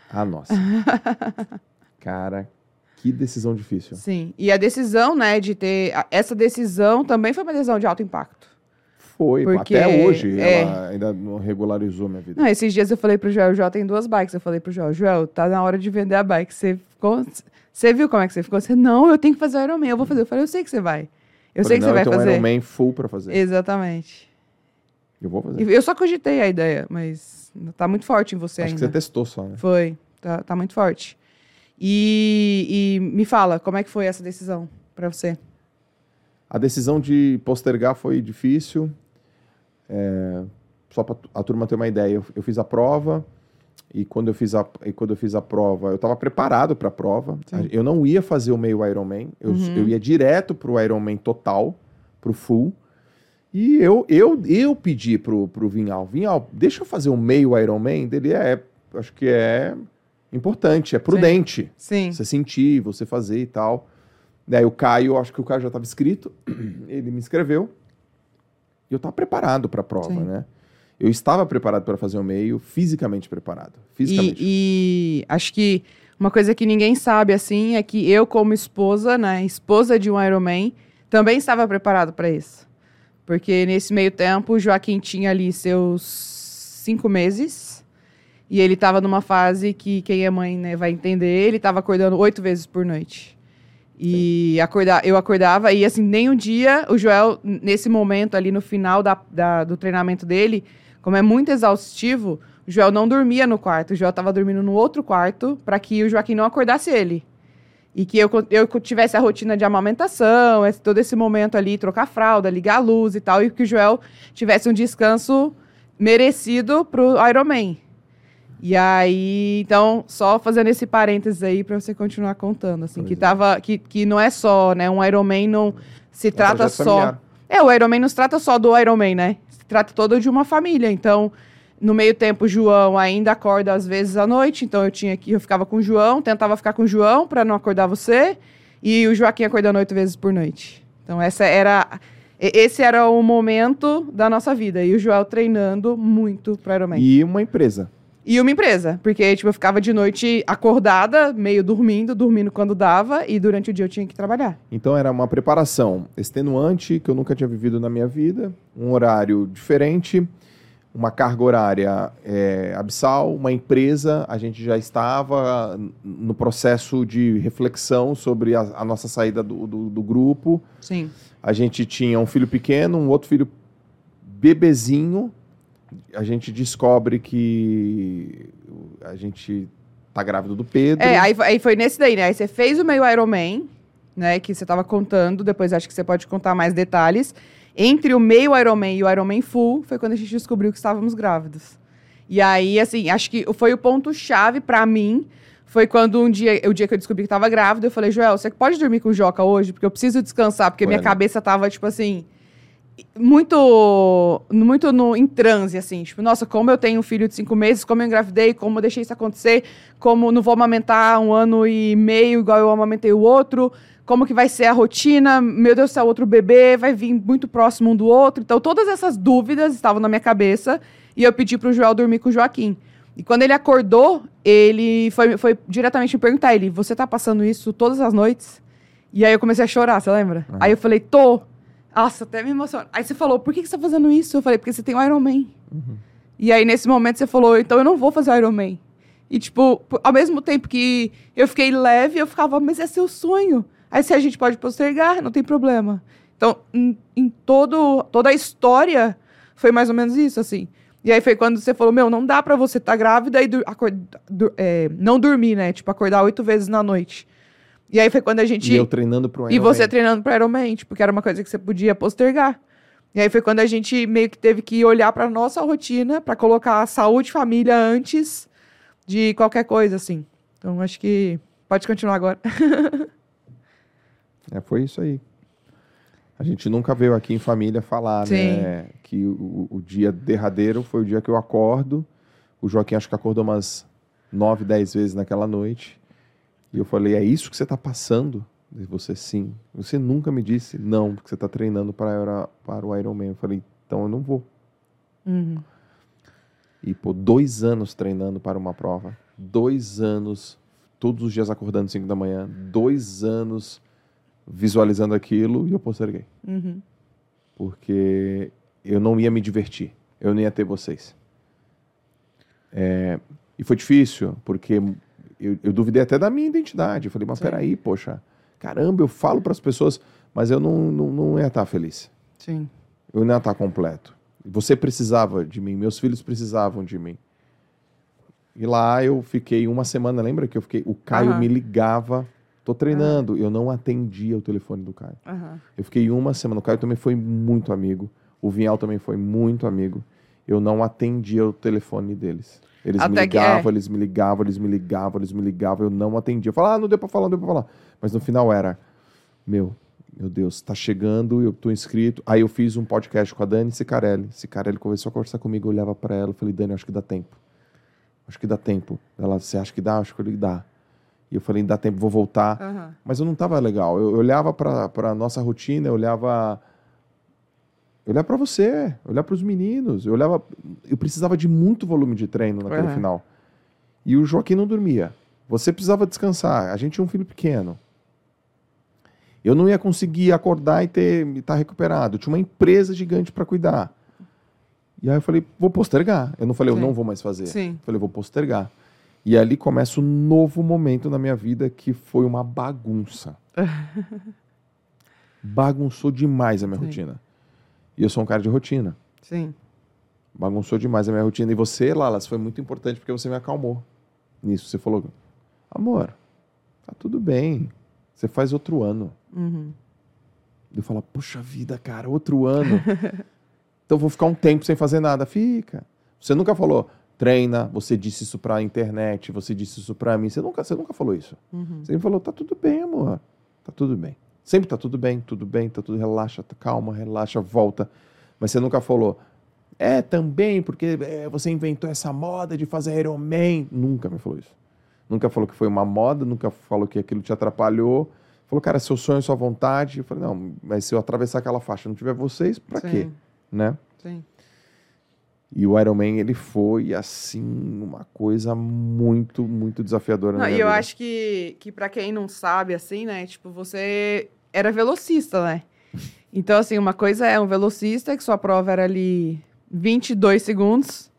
Ah, nossa. Cara, que decisão difícil. Sim. E a decisão, né, de ter. Essa decisão também foi uma decisão de alto impacto. Foi, Porque, até hoje é. ela ainda não regularizou minha vida. Não, esses dias eu falei pro Joel, o Joel tem duas bikes. Eu falei pro Joel, Joel, tá na hora de vender a bike. Você ficou. Você viu como é que você ficou? Você, não, eu tenho que fazer o Ironman, eu vou fazer. Eu falei, eu sei que você vai. Eu sei Falei, que não, você vai eu tenho fazer. um Ironman full pra fazer. Exatamente. Eu vou fazer. Eu só cogitei a ideia, mas tá muito forte em você Acho que ainda. você testou só, né? Foi, tá, tá muito forte. E, e me fala, como é que foi essa decisão pra você? A decisão de postergar foi difícil. É, só para a turma ter uma ideia, eu, eu fiz a prova e quando eu fiz a, e quando eu fiz a prova, eu estava preparado para a prova. Sim. Eu não ia fazer o meio Ironman, eu, Uhum. eu ia direto para o Ironman total, para o full. E eu, eu, eu pedi pro, pro Vinhal, Vinhal, deixa eu fazer o meio Ironman dele. É, acho que é importante, é prudente. Sim. Você sentir, você fazer e tal. Daí o Caio, acho que o Caio já estava inscrito, ele me inscreveu. E eu estava preparado para a prova, Sim. né? Eu estava preparado para fazer o meio, fisicamente preparado. Fisicamente. E, e acho que uma coisa que ninguém sabe, assim, é que eu, como esposa, né, esposa de um Ironman, também estava preparado para isso. Porque nesse meio tempo, o Joaquim tinha ali seus cinco meses. E ele estava numa fase que quem é mãe né, vai entender. Ele estava acordando oito vezes por noite. E acordar, eu acordava, e assim, nem um dia o Joel, nesse momento ali no final da, da- do treinamento dele, como é muito exaustivo, o Joel não dormia no quarto. O Joel estava dormindo no outro quarto para que o Joaquim não acordasse ele. E que eu, eu tivesse a rotina de amamentação, esse- todo esse momento ali, trocar fralda, ligar a luz e tal, e que o Joel tivesse um descanso merecido pro Ironman. E aí, então, só fazendo esse parênteses aí para você continuar contando, assim, Pois que é. tava, que, que não é só, né, um Ironman não se É trata só... familiar. É, o Ironman não se trata só do Ironman, né? Se trata todo de uma família. Então, no meio tempo, o João ainda acorda às vezes à noite. Então, eu tinha que eu ficava com o João, tentava ficar com o João para não acordar você. E o Joaquim acordando oito vezes por noite. Então, essa era e- esse era o momento da nossa vida. E o Joel treinando muito pro Ironman. E, E uma empresa. uma empresa. Porque, tipo, eu ficava de noite acordada, meio dormindo, dormindo quando dava. E durante o dia eu tinha que trabalhar. Então era uma preparação extenuante que eu nunca tinha vivido na minha vida, um horário diferente, uma carga horária é, abissal, uma empresa. A gente já estava no processo de reflexão sobre a, a nossa saída do, do- do grupo. Sim. A gente tinha um filho pequeno, um outro filho bebezinho. A gente descobre que a gente tá grávido do Pedro. É, aí, aí foi nesse daí, né? Aí você fez o meio Ironman, né? Que você tava contando, depois acho que você pode contar mais detalhes. Entre o meio Ironman e o Ironman Full, foi quando a gente descobriu que estávamos grávidos. E aí, assim, acho que foi o ponto-chave pra mim. Foi quando um dia, o dia que eu descobri que tava grávida, eu falei, Joel, você pode dormir com o Joca hoje? Porque eu preciso descansar, porque minha Bueno. cabeça tava, tipo assim, muito, muito no, em transe, assim. Tipo, nossa, como eu tenho um filho de cinco meses, como eu engravidei, como eu deixei isso acontecer, como não vou amamentar um ano e meio igual eu amamentei o outro, como que vai ser a rotina, meu Deus do céu, outro bebê vai vir muito próximo um do outro. Então, todas essas dúvidas estavam na minha cabeça e eu pedi pro Joel dormir com o Joaquim. E quando ele acordou, ele foi, foi diretamente me perguntar, ele, você tá passando isso todas as noites? E aí eu comecei a chorar, você lembra? Aham. Aí eu falei, tô. Nossa, até me emociona. Aí você falou, por que, que você tá fazendo isso? Eu falei, porque você tem o Iron Man. E aí, nesse momento, você falou, então eu não vou fazer o Iron Man. E, tipo, ao mesmo tempo que eu fiquei leve, eu ficava, mas é seu sonho. Aí, se a gente pode postergar, não tem problema. Então, em, em todo, toda a história, foi mais ou menos isso, assim. E aí foi quando você falou, meu, não dá pra você estar tá grávida e é, não dormir, né? Tipo, acordar oito vezes na noite. E aí foi quando a gente... E eu treinando pro E Ironman. você treinando pro Ironman, tipo, que era uma coisa que você podia postergar. E aí foi quando a gente meio que teve que olhar pra nossa rotina, pra colocar a saúde e família antes de qualquer coisa, assim. Então acho que pode continuar agora. É, foi isso aí. A gente nunca veio aqui em família falar, Sim. né? Que o, o dia derradeiro foi o dia que eu acordo. O Joaquim acho que acordou umas nove, dez vezes naquela noite. E eu falei, é isso que você está passando? E você, sim. Você nunca me disse, não, porque você está treinando para, para o Ironman. Eu falei, então eu não vou. Uhum. E, pô, dois anos treinando para uma prova. Dois anos, todos os dias acordando 5 da manhã. Dois anos visualizando aquilo e eu posterguei. Uhum. Porque eu não ia me divertir. Eu não ia ter vocês. É, e foi difícil, porque eu, eu duvidei até da minha identidade. Eu falei, mas Sim. peraí, poxa, caramba, eu falo para as pessoas, mas eu não, não, não ia estar feliz. Sim. Eu não ia estar completo. Você precisava de mim, meus filhos precisavam de mim. E lá eu fiquei uma semana, lembra que eu fiquei. O Caio Aham. me ligava, tô treinando, eu não atendia o telefone do Caio. Aham. Eu fiquei uma semana, o Caio também foi muito amigo, o Vinhal também foi muito amigo. Eu não atendia o telefone deles. Eles me Até que- ligavam, é. eles me ligavam, eles me ligavam, eles me ligavam, eu não atendia. Eu falava, ah, não deu pra falar, não deu pra falar. Mas no final era, meu, meu Deus, tá chegando, eu tô inscrito. Aí eu fiz um podcast com a Dani Cicarelli. Cicarelli começou a conversar comigo, eu olhava pra ela, eu falei, Dani, acho que dá tempo. Acho que dá tempo. Ela, você acha que dá? Acho que ele dá. E eu falei, dá tempo, vou voltar. Aham. Mas eu não tava legal. Eu, eu olhava pra, pra nossa rotina, eu olhava. Eu olhava pra você, eu olhava pros meninos, eu olhava. Eu precisava de muito volume de treino naquele Uhum. final. E o Joaquim não dormia. Você precisava descansar. A gente tinha um filho pequeno. Eu não ia conseguir acordar e ter estar recuperado. Eu tinha uma empresa gigante para cuidar. E aí eu falei, vou postergar. Eu não falei, Sim. eu não vou mais fazer. Sim. Eu falei, vou postergar. E ali começa um novo momento na minha vida que foi uma bagunça. Bagunçou demais a minha Sim. rotina. E eu sou um cara de rotina. Sim. Bagunçou demais a minha rotina. E você, Lalas, foi muito importante porque você me acalmou nisso. Você falou, amor, tá tudo bem. Você faz outro ano. Uhum. Eu falo, puxa vida, cara, outro ano. então eu vou ficar um tempo sem fazer nada. Fica. Você nunca falou, treina, você disse isso pra internet, você disse isso pra mim. Você nunca, você nunca falou isso. Uhum. Você sempre falou, tá tudo bem, amor. Tá tudo bem. Sempre tá tudo bem, tudo bem, tá tudo, relaxa, tá calma, relaxa, volta. Mas você nunca falou, é, também, porque é, você inventou essa moda de fazer Iron Man. Nunca me falou isso. Nunca falou que foi uma moda, nunca falou que aquilo te atrapalhou. Falou, cara, seu sonho, sua vontade. Eu falei, não, mas se eu atravessar aquela faixa e não tiver vocês, pra Sim. quê? Né? Sim. E o Iron Man, ele foi, assim, uma coisa muito, muito desafiadora Não, e eu vida. acho que, que para quem não sabe, assim, né? Tipo, você era velocista, né? Então, assim, uma coisa é um velocista, que sua prova era ali 22 segundos.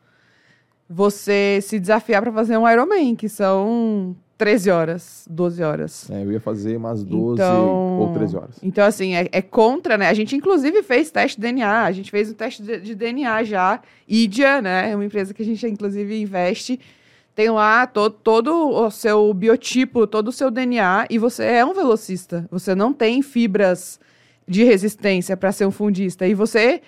Você se desafiar para fazer um Ironman, que são 13 horas, 12 horas. É, eu ia fazer umas 12 Então- ou 13 horas. Então, assim, é, é contra, né? A gente, inclusive, fez teste de DNA. A gente fez um teste de, de DNA já. Idia, né? É uma empresa que a gente, inclusive, investe. Tem lá to, todo o seu biotipo, todo o seu DNA. E você é um velocista. Você não tem fibras de resistência para ser um fundista. E você,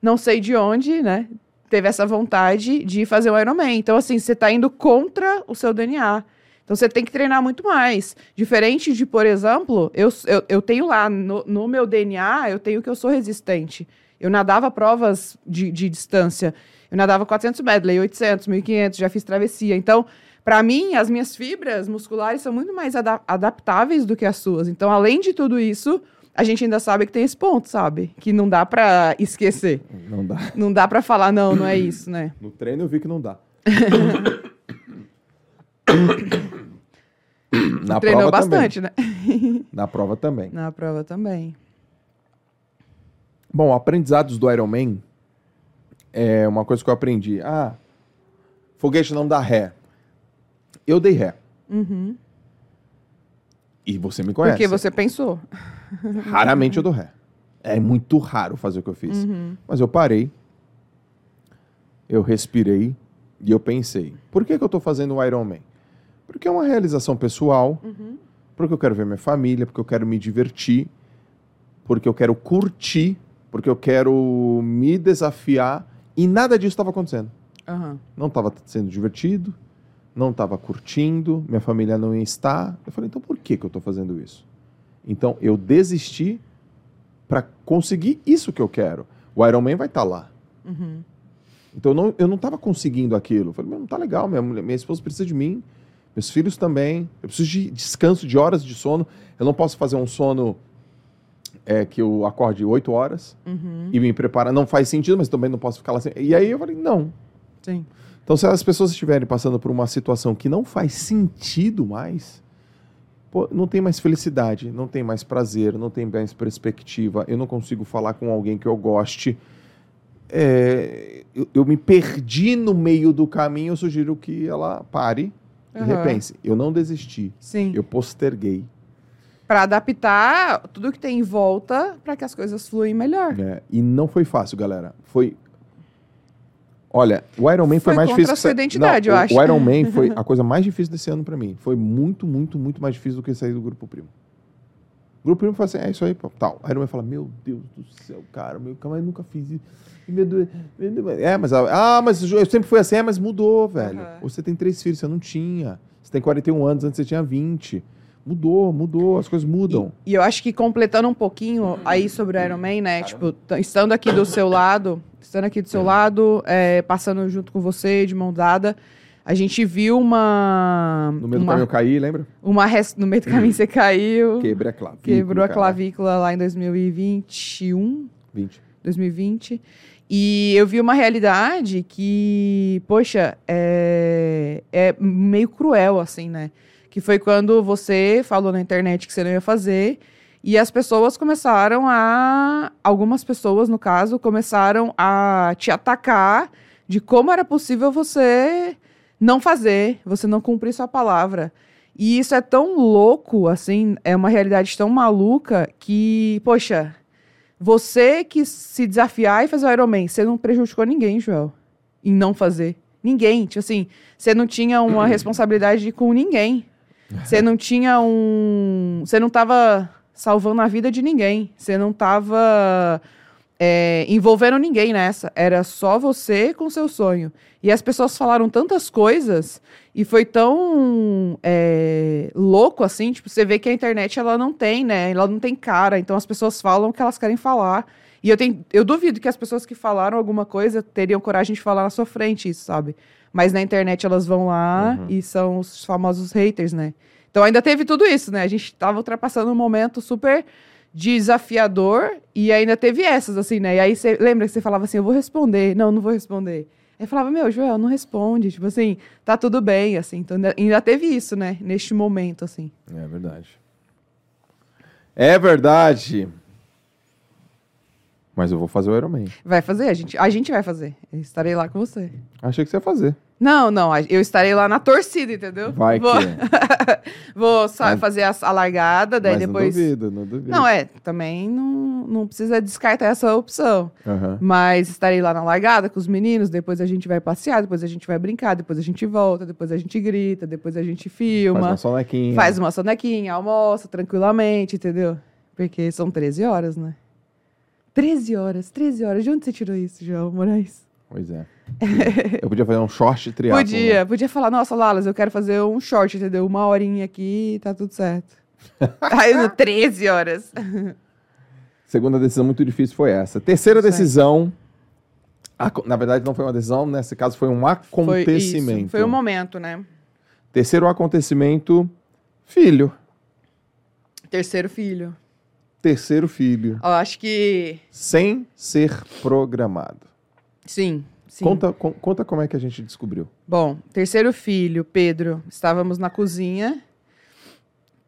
não sei de onde, né? Teve essa vontade de fazer o Ironman. Então, assim, você está indo contra o seu DNA. Então você tem que treinar muito mais. Diferente de, por exemplo, eu, eu, eu tenho lá no, no meu DNA, eu tenho que eu sou resistente. Eu nadava provas de, de distância. Eu nadava 400 medley, 800, 1500, já fiz travessia. Então, para mim, as minhas fibras musculares são muito mais ada- adaptáveis do que as suas. Então, além de tudo isso, a gente ainda sabe que tem esse ponto, sabe? Que não dá para esquecer. Não dá. Não dá para falar, não, não é isso, né? No treino eu vi que não dá. Na Treinou prova bastante, né? Também. Na prova também. Na prova também. Bom, aprendizados do Iron Man é uma coisa que eu aprendi. Ah, foguete não dá ré. Eu dei ré. Uhum. E você me conhece. Porque você pensou. Raramente eu dou ré. É muito raro fazer o que eu fiz. Uhum. Mas eu parei, eu respirei e eu pensei: por que, que eu estou fazendo o Iron Man? Porque é uma realização pessoal, Uhum. porque eu quero ver minha família, porque eu quero me divertir, porque eu quero curtir, porque eu quero me desafiar e nada disso estava acontecendo. Aham. Não estava sendo divertido, não estava curtindo, minha família não ia estar. Eu falei: então por que, que eu estou fazendo isso? Então eu desisti para conseguir isso que eu quero. O Iron Man vai estar lá. Uhum. Então eu não, eu não tava conseguindo aquilo. Eu falei, "Meu, não tá legal, minha, mulher- minha esposa precisa de mim, meus filhos também. Eu preciso de descanso, de horas de sono. Eu não posso fazer um sono é, que eu acorde oito horas Uhum. e me preparar. Não faz sentido, mas também não posso ficar lá sem. E aí eu falei, não. Sim. Então se as pessoas estiverem passando por uma situação que não faz sentido mais, pô, não tem mais felicidade, não tem mais prazer, não tem mais perspectiva, eu não consigo falar com alguém que eu goste. É, eu, eu me perdi no meio do caminho, eu sugiro que ela pare Aham. repense. Eu não desisti, Sim. eu posterguei. Pra adaptar tudo que tem em volta para que as coisas fluem melhor. né? E não foi fácil, galera. Foi. Olha, o Iron Man foi, Foi mais difícil. a sua que identidade, Não, eu o- acho. O Iron Man foi a coisa mais difícil desse ano pra mim. Foi muito, muito, muito mais difícil do que sair do grupo primo. O grupo primo fala assim: é isso aí, pô, tal. Aí Iron Man fala: Meu Deus do céu, cara, meu, calma, eu nunca fiz isso. E Meu Deus, meu Deus, é, mas, ah, mas eu sempre fui assim, é, mas mudou, velho. Aham. Você tem três filhos, você não tinha. Você tem 41 anos, antes você tinha 20. Mudou, mudou, as coisas mudam. E eu acho que completando um pouquinho aí sobre o Iron Man, né? Tipo, t- estando aqui do seu lado, estando aqui do seu lado, é, passando junto com você, de mão dada, a gente viu uma. No meio do uma, caminho eu caí, lembra? uma res- No meio do caminho você caiu. Quebrei a clavícula. Quebrou a cara. clavícula lá em 2021. 20. 2020. E eu vi uma realidade que, poxa, é, é meio cruel, assim, né? Que foi quando você falou na internet que você não ia fazer. E as pessoas começaram a. Algumas pessoas, no caso, começaram a te atacar de como era possível você não fazer, você não cumprir sua palavra. E isso é tão louco, assim, é uma realidade tão maluca que, poxa, você que se desafiar e fazer o Iron Man, você não prejudicou ninguém, Joel, em não fazer. Ninguém. Tipo assim, você não tinha uma responsabilidade com ninguém. Você não tinha um. Você não tava salvando a vida de ninguém. Você não tava é, envolvendo ninguém nessa. Era só você com seu sonho. E as pessoas falaram tantas coisas e foi tão é, louco assim. Tipo, você vê que a internet ela não tem, né? Ela não tem cara. Então as pessoas falam o que elas querem falar. E eu, tenho, eu duvido que as pessoas que falaram alguma coisa teriam coragem de falar na sua frente isso, sabe? Mas na internet elas vão lá Uhum. e são os famosos haters, né? Então ainda teve tudo isso, né? A gente tava ultrapassando um momento super desafiador e ainda teve essas, assim, né? E aí você lembra que você falava assim, eu vou responder. Não, não vou responder. Aí falava, meu, Joel, não responde. Tipo assim, tá tudo bem, assim. Então ainda, ainda teve isso, né? Neste momento, assim. É verdade. É verdade. Mas eu vou fazer o Iron Man. Vai fazer? A gente, a gente vai fazer. Eu estarei lá com você. Achei que você ia fazer. Não, não, eu estarei lá na torcida, entendeu? Vai vou, que. vou só Mas- fazer a, a largada, daí Mas depois. não duvido, não duvido. Não, é, também não, não precisa descartar essa opção. Aham. Mas estarei lá na largada com os meninos, depois a gente vai passear, depois a gente vai brincar, depois a gente volta, depois a gente grita, depois a gente Faz filma, uma sonequinha. faz uma sonequinha, almoça tranquilamente, entendeu? Porque são 13 horas, né? 13 horas, 13 horas. De onde você tirou isso, João Moraes? Pois é. Eu podia fazer um short triatlo. Podia, podia falar, nossa, Lalas, eu quero fazer um short, entendeu? Uma horinha aqui e tá tudo certo. Aí, no 13 horas. Segunda decisão muito difícil foi essa. Terceira decisão. Na verdade, não foi uma decisão, nesse caso foi um Foi acontecimento. isso, foi um momento, né? Terceiro acontecimento, filho. Terceiro filho. Terceiro filho. Eu acho que. Sem ser programado. Sim. sim. Conta, con- conta como é que a gente descobriu. Bom, terceiro filho, Pedro. Estávamos na cozinha.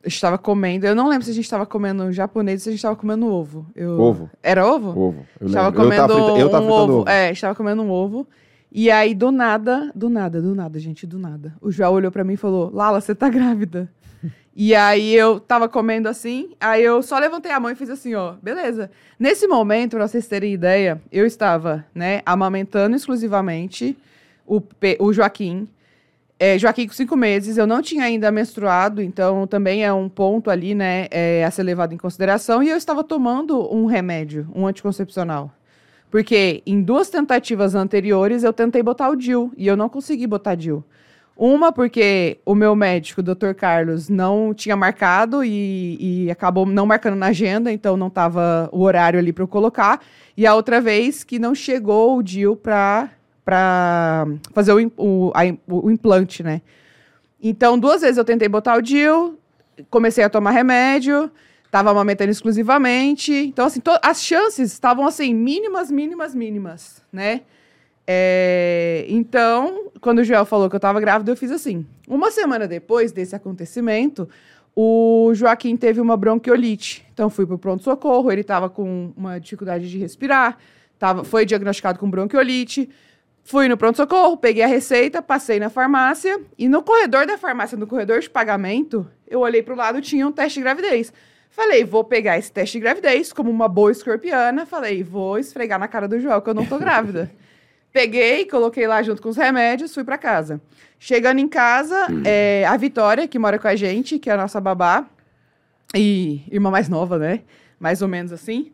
Estava comendo. Eu não lembro se a gente estava comendo japonês ou se a gente estava comendo ovo. Eu- Ovo. Era ovo? Ovo. Eu estava lembro. comendo eu tava, frita- eu tava um ovo. ovo. É, estava comendo um ovo. E aí, do nada, do nada, do nada, gente, do nada. O João olhou pra mim e falou: Lala, você tá grávida. e aí eu tava comendo assim, aí eu só levantei a mão e fiz assim, ó, beleza. Nesse momento, pra vocês terem ideia, eu estava, né, amamentando exclusivamente o, o Joaquim. É, Joaquim com cinco meses, eu não tinha ainda menstruado, então também é um ponto ali, né, é, a ser levado em consideração. E eu estava tomando um remédio, um anticoncepcional. Porque em duas tentativas anteriores eu tentei botar o DIL e eu não consegui botar DIL. Uma porque o meu médico, o Dr. Carlos, não tinha marcado e, e acabou não marcando na agenda, então não estava o horário ali para eu colocar. E a outra vez que não chegou o DIL para fazer o, o, a o implante, né? Então, duas vezes eu tentei botar o DIL, comecei a tomar remédio, tava amamentando exclusivamente. Então, assim, as chances estavam, assim, mínimas, mínimas, mínimas, né? É, então, quando o Joel falou que eu tava grávida, eu fiz assim. Uma semana depois desse acontecimento, o Joaquim teve uma bronquiolite. Então, fui pro pronto-socorro, ele tava com uma dificuldade de respirar, tava, foi diagnosticado com bronquiolite. Fui no pronto-socorro, peguei a receita, passei na farmácia e no corredor da farmácia, no corredor de pagamento, eu olhei pro lado tinha um teste de gravidez. Falei, vou pegar esse teste de gravidez como uma boa escorpiana. Falei, vou esfregar na cara do Joel que eu não tô grávida. Peguei, coloquei lá junto com os remédios, fui pra casa. Chegando em casa, é, a Vitória, que mora com a gente, que é a nossa babá, e irmã mais nova, né? Mais ou menos assim.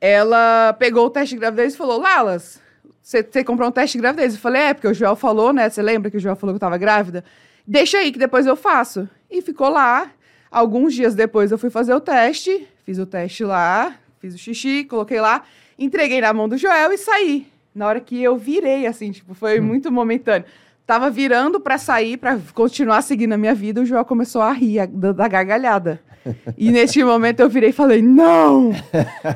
Ela pegou o teste de gravidez e falou: Lalas, você comprou um teste de gravidez? Eu falei: É, porque o Joel falou, né? Você lembra que o Joel falou que eu tava grávida? Deixa aí que depois eu faço. E ficou lá. Alguns dias depois eu fui fazer o teste, fiz o teste lá, fiz o xixi, coloquei lá, entreguei na mão do Joel e saí. Na hora que eu virei, assim, tipo, foi muito momentâneo. Tava virando pra sair, pra continuar seguindo a minha vida, o Joel começou a rir a- da, da gargalhada. E neste momento eu virei e falei: Não!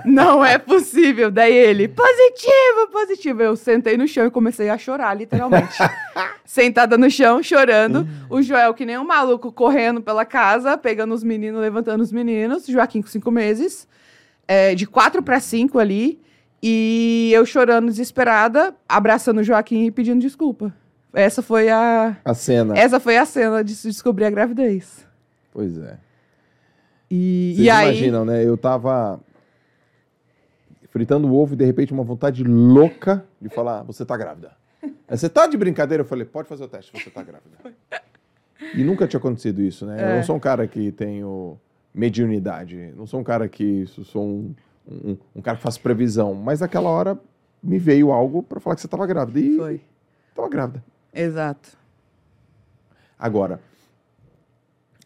Não é possível. Daí ele, positivo, positivo. Eu sentei no chão e comecei a chorar, literalmente. Sentada no chão, chorando. O Joel, que nem um maluco, correndo pela casa, pegando os meninos, levantando os meninos. Joaquim com cinco meses. é, de quatro para cinco ali. E eu chorando desesperada, abraçando o Joaquim e pedindo desculpa. Essa foi a. A cena. Essa foi a cena de se descobrir a gravidez. Pois é. E, Vocês e aí. imaginam, né? Eu tava fritando o ovo e de repente uma vontade louca de falar, você tá grávida. Você tá de brincadeira? Eu falei, pode fazer o teste, você tá grávida. E nunca tinha acontecido isso, né? Eu É. não sou um cara que tenho mediunidade. Não sou um cara que sou um, um, um cara que faz previsão. Mas naquela hora me veio algo pra falar que você tava grávida. E Foi. tava grávida. Exato. Agora,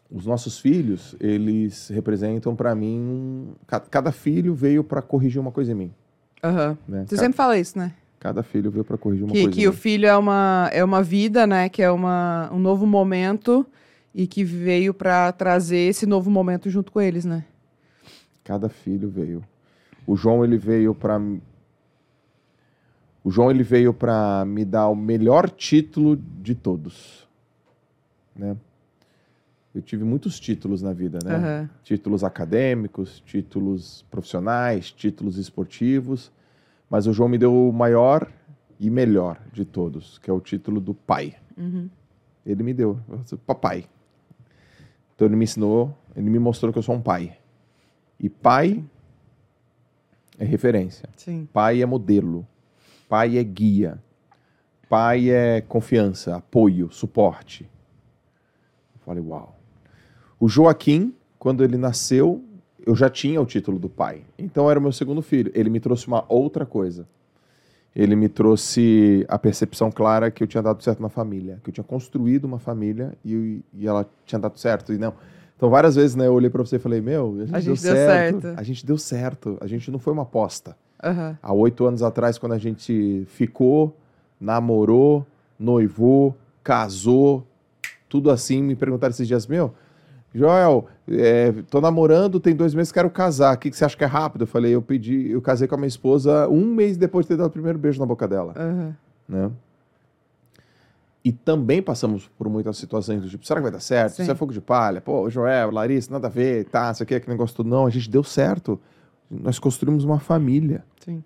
os nossos filhos, eles representam pra mim. ca- Cada filho veio pra corrigir uma coisa em mim. Aham. Né? Você Ca- sempre fala isso, né? Cada filho veio pra corrigir uma Que, coisa que em o mim. filho é uma, é uma vida, né? Que é uma, um novo momento e que veio pra trazer esse novo momento junto com eles, né? Cada filho veio. O João ele veio para O João ele veio para me dar o melhor título de todos, né? Eu tive muitos títulos na vida, né? Aham. Títulos acadêmicos, títulos profissionais, títulos esportivos, mas o João me deu o maior e melhor de todos, que é o título do pai. Uhum. Ele me deu, papai. Então ele me ensinou, ele me mostrou que eu sou um pai. E pai é referência. Sim. Pai é modelo. Pai é guia. Pai é confiança, apoio, suporte. Eu falei, uau. O Joaquim, quando ele nasceu, eu já tinha o título do pai. Então era o meu segundo filho. Ele me trouxe uma outra coisa. Ele me trouxe a percepção clara que eu tinha dado certo na família, que eu tinha construído uma família e, e ela tinha dado certo. E não. Então várias vezes, né, eu olhei para você e falei, meu, a gente, gente deu, certo. certo. A gente deu certo. A gente não foi uma aposta Aham. há oito anos atrás, quando a gente ficou, namorou, noivou, casou, tudo assim, me perguntaram esses dias, meu, Joel, é, tô namorando, tem dois meses, quero casar, o que, que você acha que é rápido? Eu falei, eu pedi, eu casei com a minha esposa um mês depois de ter dado o primeiro beijo na boca dela, Aham. né? E também passamos por muitas situações do tipo, será que vai dar certo? Sim. Isso é fogo de palha? Pô, Joel, Larissa, nada a ver, tá, isso aqui, aquele negócio tudo. Não, a gente deu certo. Nós construímos uma família. Sim.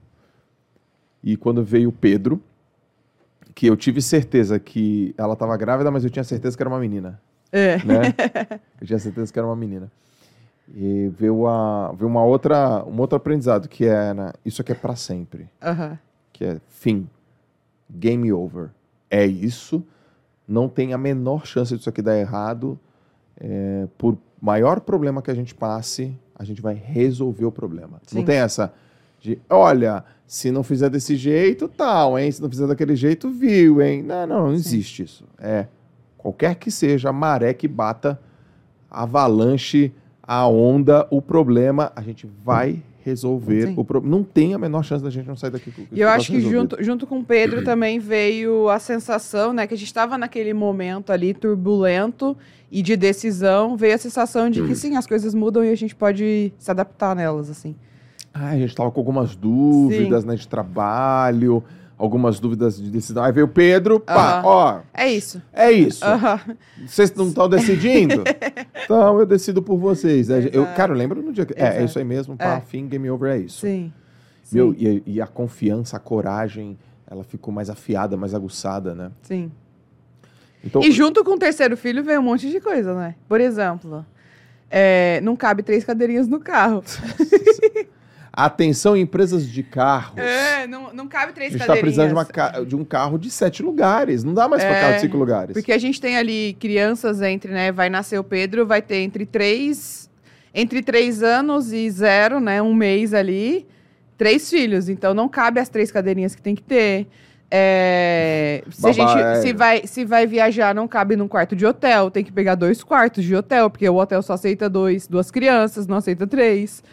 E quando veio o Pedro, que eu tive certeza que ela estava grávida, mas eu tinha certeza que era uma menina, É. né? eu tinha certeza que era uma menina. E veio, a, veio uma outra, um outro aprendizado, que era, isso aqui é para sempre, Aham. que é fim, game over. É isso, não tem a menor chance disso aqui dar errado. É, por maior problema que a gente passe, a gente vai resolver o problema. Sim. Não tem essa de, olha, se não fizer desse jeito, tal, hein? Se não fizer daquele jeito, viu, hein? Não, não, não Sim. existe isso. É qualquer que seja a maré que bata, avalanche, a onda, o problema, a gente vai resolver Sim. o problema. Não tem a menor chance da gente não sair daqui E eu acho que resolvido. junto, junto com o Pedro também veio a sensação, né, que a gente estava naquele momento ali turbulento e de decisão, veio a sensação de que sim, as coisas mudam e a gente pode se adaptar nelas, assim. Ah, a gente tava com algumas dúvidas, né, de trabalho, algumas dúvidas de decisão. Aí veio o Pedro, pá, ó, É isso. é isso. Vocês não estão decidindo? então eu decido por vocês. É, Eu, Exato. cara, eu lembro no dia que. É, é Exato. isso aí mesmo, pá, É. fim, game over, é isso. Sim. Meu, Sim. e, e a confiança, a coragem, ela ficou mais afiada, mais aguçada, né? Sim. Então, E junto com o terceiro filho veio um monte de coisa, né? Por exemplo, é, não cabe três cadeirinhas no carro. atenção, empresas de carros. É, não, não cabe A três gente está cadeirinhas. precisando de, de um carro de sete lugares. Não dá mais para É, carro de cinco lugares. Porque a gente tem ali crianças entre, né? Vai nascer o Pedro, vai ter entre três, entre três anos e zero, né? Um mês ali, três filhos. Então não cabe as três cadeirinhas que tem que ter. É, se a Babá, gente é. se vai, se vai viajar, não cabe num quarto de hotel, tem que pegar dois quartos de hotel, porque o hotel só aceita dois, duas crianças, não aceita três.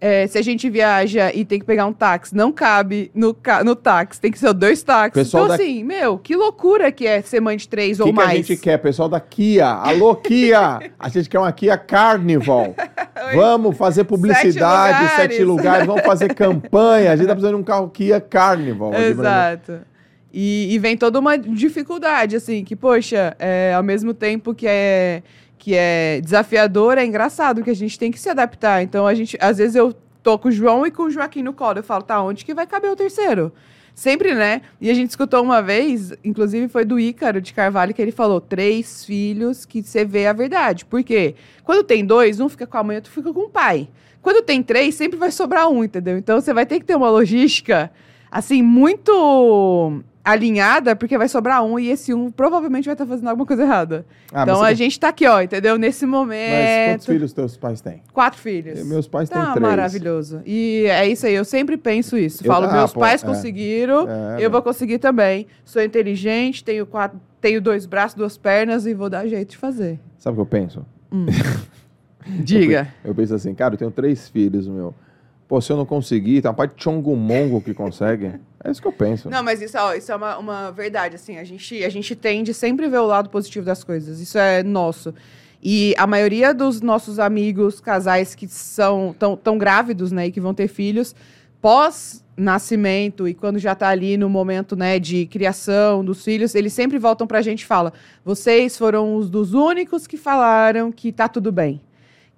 É, se a gente viaja e tem que pegar um táxi, não cabe no, no táxi, tem que ser dois táxis. Pessoal então, da- assim, meu, que loucura que é ser mãe de três O ou que, que mais. a gente quer, pessoal da Kia? Alô, Kia! A gente quer uma Kia Carnival. Vamos fazer publicidade, Sete sete lugares. lugares. vamos fazer campanha. A gente tá precisando de um carro Kia Carnival. Exato. E, e vem toda uma dificuldade, assim, que, poxa, é, ao mesmo tempo que é, que é desafiador, é engraçado, que a gente tem que se adaptar. Então, a gente, às vezes eu tô com o João e com o Joaquim no colo. Eu falo, tá, onde que vai caber o terceiro? Sempre, né? E a gente escutou uma vez, inclusive foi do Ícaro de Carvalho, que ele falou: três filhos que você vê a verdade. Por quê? Quando tem dois, um fica com a mãe, outro fica com o pai. Quando tem três, sempre vai sobrar um, entendeu? Então você vai ter que ter uma logística, assim, muito alinhada, porque vai sobrar um e esse um provavelmente vai estar fazendo alguma coisa errada. Ah, então a você- gente tá aqui, ó, entendeu? Nesse Mas quantos momento. filhos teus pais têm? Quatro filhos. Meus pais têm Tá três. maravilhoso. E é isso aí, eu sempre penso isso. Eu- Falo, ah, meus pô, pais é. conseguiram, É, eu vou conseguir também. Sou inteligente, tenho quatro, tenho dois braços, duas pernas e vou dar jeito de fazer. Sabe o que eu penso? Diga. Eu penso assim, cara, eu tenho três filhos, meu. Pô, se eu não conseguir, tem uma parte de chongumongo que consegue. É isso que eu penso. Não, mas isso, ó, isso é uma, uma verdade, assim, a gente, a gente tende sempre ver o lado positivo das coisas, isso é nosso. E a maioria dos nossos amigos, casais que são tão, tão grávidos, né, e que vão ter filhos, pós-nascimento e quando já tá ali no momento, né, de criação dos filhos, eles sempre voltam pra gente e falam, vocês foram os dos únicos que falaram que tá tudo bem.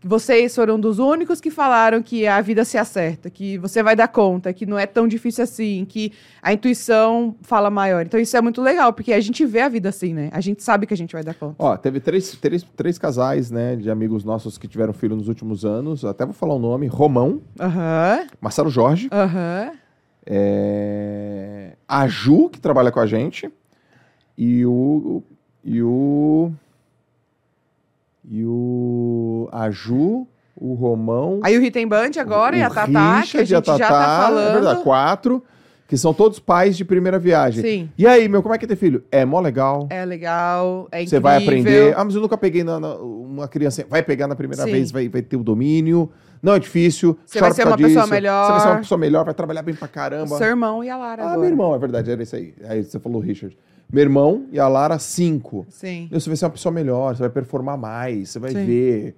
Vocês foram dos únicos que falaram que a vida se acerta, que você vai dar conta, que não é tão difícil assim, que a intuição fala maior. Então isso é muito legal, porque a gente vê a vida assim, né? A gente sabe que a gente vai dar conta. Ó, teve três, três, três casais, né, de amigos nossos que tiveram filho nos últimos anos. Até vou falar o nome. Romão, Aham, Marcelo Jorge, aham. é, a Ju, que trabalha com a gente, e o... E o... E o... A Ju, o Romão... Aí o Ritem Band agora e a o Tatá, que a gente e a já Tatá, tá falando. É verdade, quatro, que são todos pais de primeira viagem. Sim. E aí, meu, como é que é ter filho? É mó legal. É legal, é incrível. Você vai aprender. Ah, mas eu nunca peguei na, na- uma criança. Vai pegar na primeira Sim. vez, vai, vai ter o domínio. Não é difícil. Você vai ser uma causa pessoa disso. melhor. Você vai ser uma pessoa melhor, vai trabalhar bem pra caramba. Seu irmão e a Lara Ah, agora. meu irmão, é verdade, era isso aí. Aí você falou Richard. Meu irmão e a Lara, cinco. Sim. Você vai ser uma pessoa melhor, você vai performar mais, você vai Sim. ver.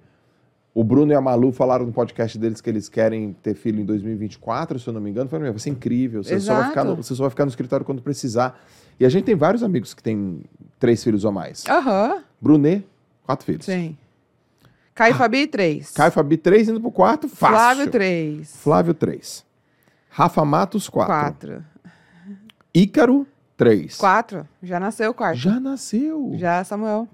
O Bruno e a Malu falaram no podcast deles que eles querem ter filho em 2024, se eu não me engano. "Meu, vai ser incrível. Você só, vai ficar no, você só vai ficar no escritório quando precisar. E a gente tem vários amigos que têm três filhos ou mais. Aham, Brunet, quatro filhos. sim. Caio e Fabi, três. Caio Fabi, três, indo pro quarto, fácil. Flávio, três. Flávio, três. Rafa Matos, quatro. Quatro. Ícaro, três. Quatro. Já nasceu o quarto. Já nasceu. Já, Samuel.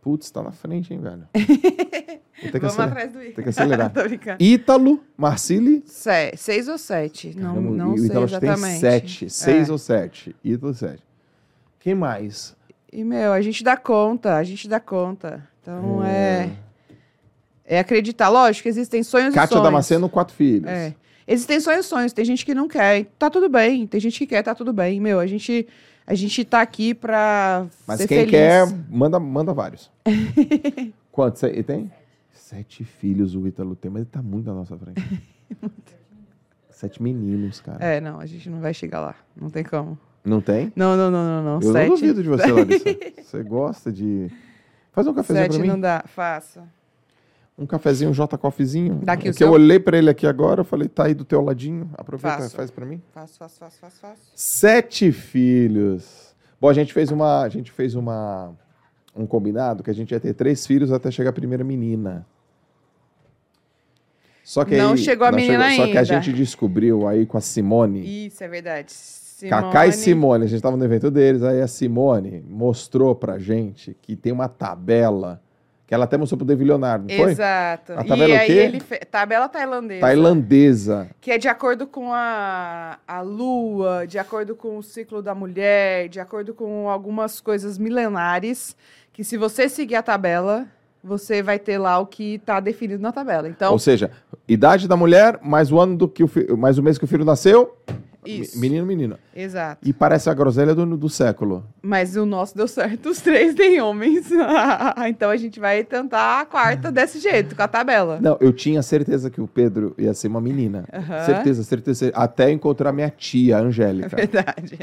Putz, tá na frente, hein, velho. Vamos acelerar. atrás do I. Tem que acelerar. Tô brincando. Ítalo, Marcili. Se- seis ou sete? Não, Caramba, não e o sei Ítalo exatamente. tem sete. Seis É. ou sete. Ítalo, sete. Quem mais? E, meu, a gente dá conta, a gente dá conta. Então, é... É acreditar. Lógico, existem sonhos e Kátia sonhos. Damasceno, quatro filhos. É. Existem sonhos e sonhos. Tem gente que não quer. Tá tudo bem. Tem gente que quer, tá tudo bem. Meu, a gente, a gente tá aqui pra Mas ser quem feliz. quer, manda, manda vários. Quantos? Ele tem? Sete filhos o Ítalo tem, mas ele tá muito na nossa frente. Sete meninos, cara. É, não, a gente não vai chegar lá. Não tem como. Não tem? Não, não, não, não, não. Eu Sete, não duvido de você, Larissa. Você gosta de... Faz um cafezinho sete pra mim. não dá. Faça. Um cafezinho, um J Coffeezinho. Daqui É o que seu? eu olhei pra ele aqui agora, eu falei, tá aí do teu ladinho. Aproveita, Faço. faz pra mim. Faço, faço, faço, faço, faço. Sete filhos. Bom, a gente fez uma, a gente fez uma um combinado que a gente ia ter três filhos até chegar a primeira menina. Só que Não aí- chegou a menina Só que a ainda. gente descobriu aí com a Simone, Isso, é verdade. Cacá e Simone, a gente tava no evento deles, aí a Simone mostrou pra gente que tem uma tabela que ela até mostrou pro David Leonardo, não foi? Exato. A tabela e o aí quê? ele fe... tabela tailandesa. Tailandesa. Que é de acordo com a, a lua, de acordo com o ciclo da mulher, de acordo com algumas coisas milenares, que se você seguir a tabela, você vai ter lá o que está definido na tabela. Então, Ou seja, idade da mulher, mais o ano do que o fi- mais o mês que o filho nasceu, isso. me- menino, menina. Exato. E parece a groselha do, do século. Mas o nosso deu certo, os três têm homens. então a gente vai tentar a quarta desse jeito, com a tabela. Não, eu tinha certeza que o Pedro ia ser uma menina. Aham. Certeza, certeza. Até encontrar minha tia, a É Angélica. verdade.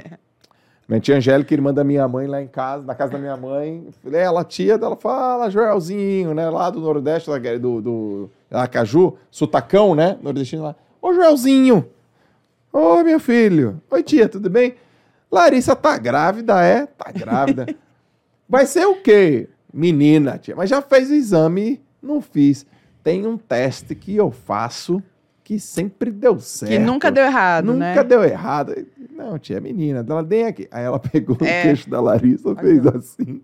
minha tia Angélica, irmã da minha mãe lá em casa, na casa da minha mãe. Falei, ela, tia dela, fala, Joelzinho, né? Lá do Nordeste, lá do, do Aracaju, sotacão, né? Nordestino lá. Ô, Joelzinho! Ô, meu filho! Oi, tia, tudo bem? Larissa tá grávida, é? Tá grávida. Vai ser o quê? Menina, tia. Mas já fez o exame? Não fiz. Tem um teste que eu faço que sempre deu certo. Que nunca deu errado, Nunca né? deu errado. Não, tia, é menina. Ela tem aqui. Aí ela pegou É. o queixo da Larissa, fez assim.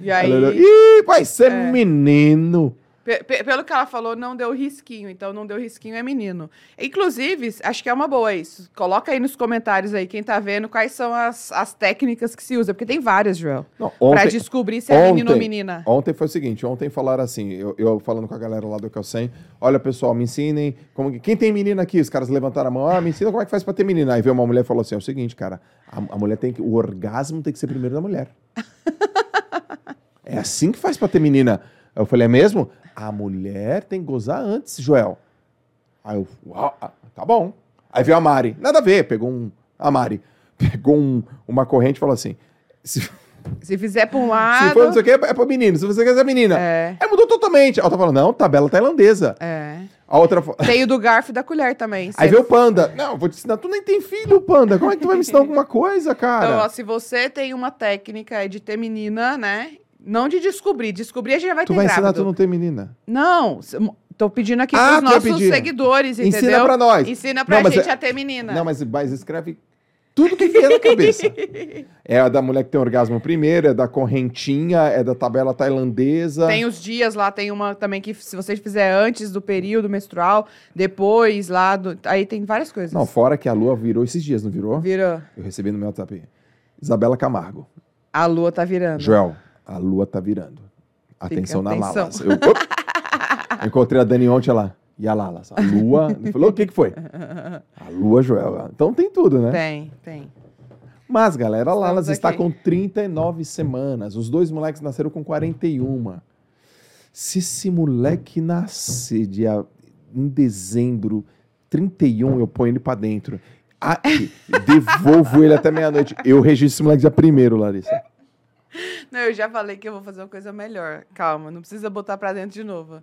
E aí, Ih, vai ser É. menino. Pe- pe- pelo que ela falou, não deu risquinho. Então, não deu risquinho é menino. Inclusive, acho que é uma boa isso. Coloca aí nos comentários aí, quem tá vendo, quais são as, as técnicas que se usa. Porque tem várias, Joel. Não, Pra ontem, descobrir se é menino ou ontem- menina. Ontem foi o seguinte, ontem falaram assim, eu, eu falando com a galera lá do Kelsen, olha pessoal, me ensinem, como, que- quem tem menina aqui? Os caras levantaram a mão, ah, me ensina como é que faz pra ter menina. Aí veio uma mulher e falou assim, é o seguinte, cara, a, a mulher tem que, o orgasmo tem que ser primeiro da mulher. é assim que faz pra ter menina. Eu falei, é mesmo? A mulher tem que gozar antes, Joel. Aí eu, uau, ah, tá bom. Aí veio a Mari, nada a ver, pegou um, a Mari, pegou um- uma corrente e falou assim, se, Se fizer pra um se lado. for não sei o que, é pra menino. Se você quiser menina. É. Aí mudou totalmente. A outra falou, não, tabela tailandesa. É. A outra falou... Tem o do garfo e da colher também. Aí Se- veio o panda. Não, vou te ensinar. Tu nem tem filho, panda. Como é que tu vai me ensinar alguma coisa, cara? Então, ó, se você tem uma técnica de ter menina, né? Não de descobrir. Descobrir a gente já vai tu ter vai ensinar grávido. tu não ter menina. Não, tô pedindo aqui Ah, pros nossos seguidores, entendeu? Ensina pra nós. Ensina pra Não, gente é- a ter menina. Não, mas, mas escreve tudo que vier na cabeça. É a da mulher que tem orgasmo primeiro, é da correntinha, é da tabela tailandesa. Tem os dias lá, tem uma também que se você fizer antes do período menstrual, depois lá, do, aí tem várias coisas. Não, fora que a lua virou esses dias, não virou? Vira, Eu recebi no meu WhatsApp. Isabela Camargo. a lua tá virando. Joel, a lua tá virando. Atenção na atenção. Lalas. Eu, Op! Encontrei a Dani ontem lá. E a Lalas. A lua. Falou: o que, que foi? A lua, Joel. Então tem tudo, né? Tem, tem. Mas, galera, a Lalas está aqui. com 39 semanas. Os dois moleques nasceram com 41. Se esse moleque nascer dia, em dezembro, 31, eu ponho ele pra dentro. Ah, devolvo ele até meia-noite. Eu registro esse moleque dia primeiro, Larissa. Não, eu já falei que eu vou fazer uma coisa melhor. Calma, não precisa botar pra dentro de novo.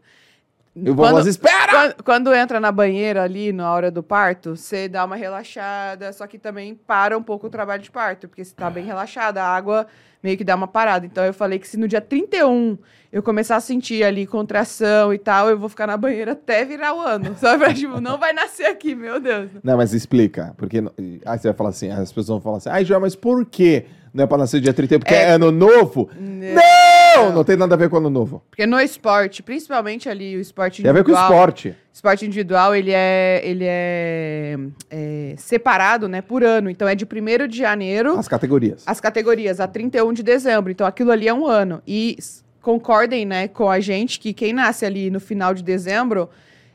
Eu vou, mas espera! Quando, quando entra na banheira ali, na hora do parto, você dá uma relaxada, só que também para um pouco o trabalho de parto, porque você tá bem relaxada, a água meio que dá uma parada. Então eu falei que se no dia 31 eu começar a sentir ali contração e tal, eu vou ficar na banheira até virar o ano. Só pra, tipo, não vai nascer aqui, meu Deus. Não, mas explica. Porque. Aí você vai falar assim, as pessoas vão falar assim, ai, Joel, mas por quê? Não é pra nascer dia 31, porque é, É- ano novo? Não! Não tem nada a ver com ano novo. Porque no esporte, principalmente ali o esporte Tem a ver com o individual, esporte. esporte individual, ele é, ele é, é separado, né, por ano. Então é de 1 de janeiro As categorias. as categorias a 31 de dezembro. Então aquilo ali é um ano. E concordem, né, com a gente que quem nasce ali no final de dezembro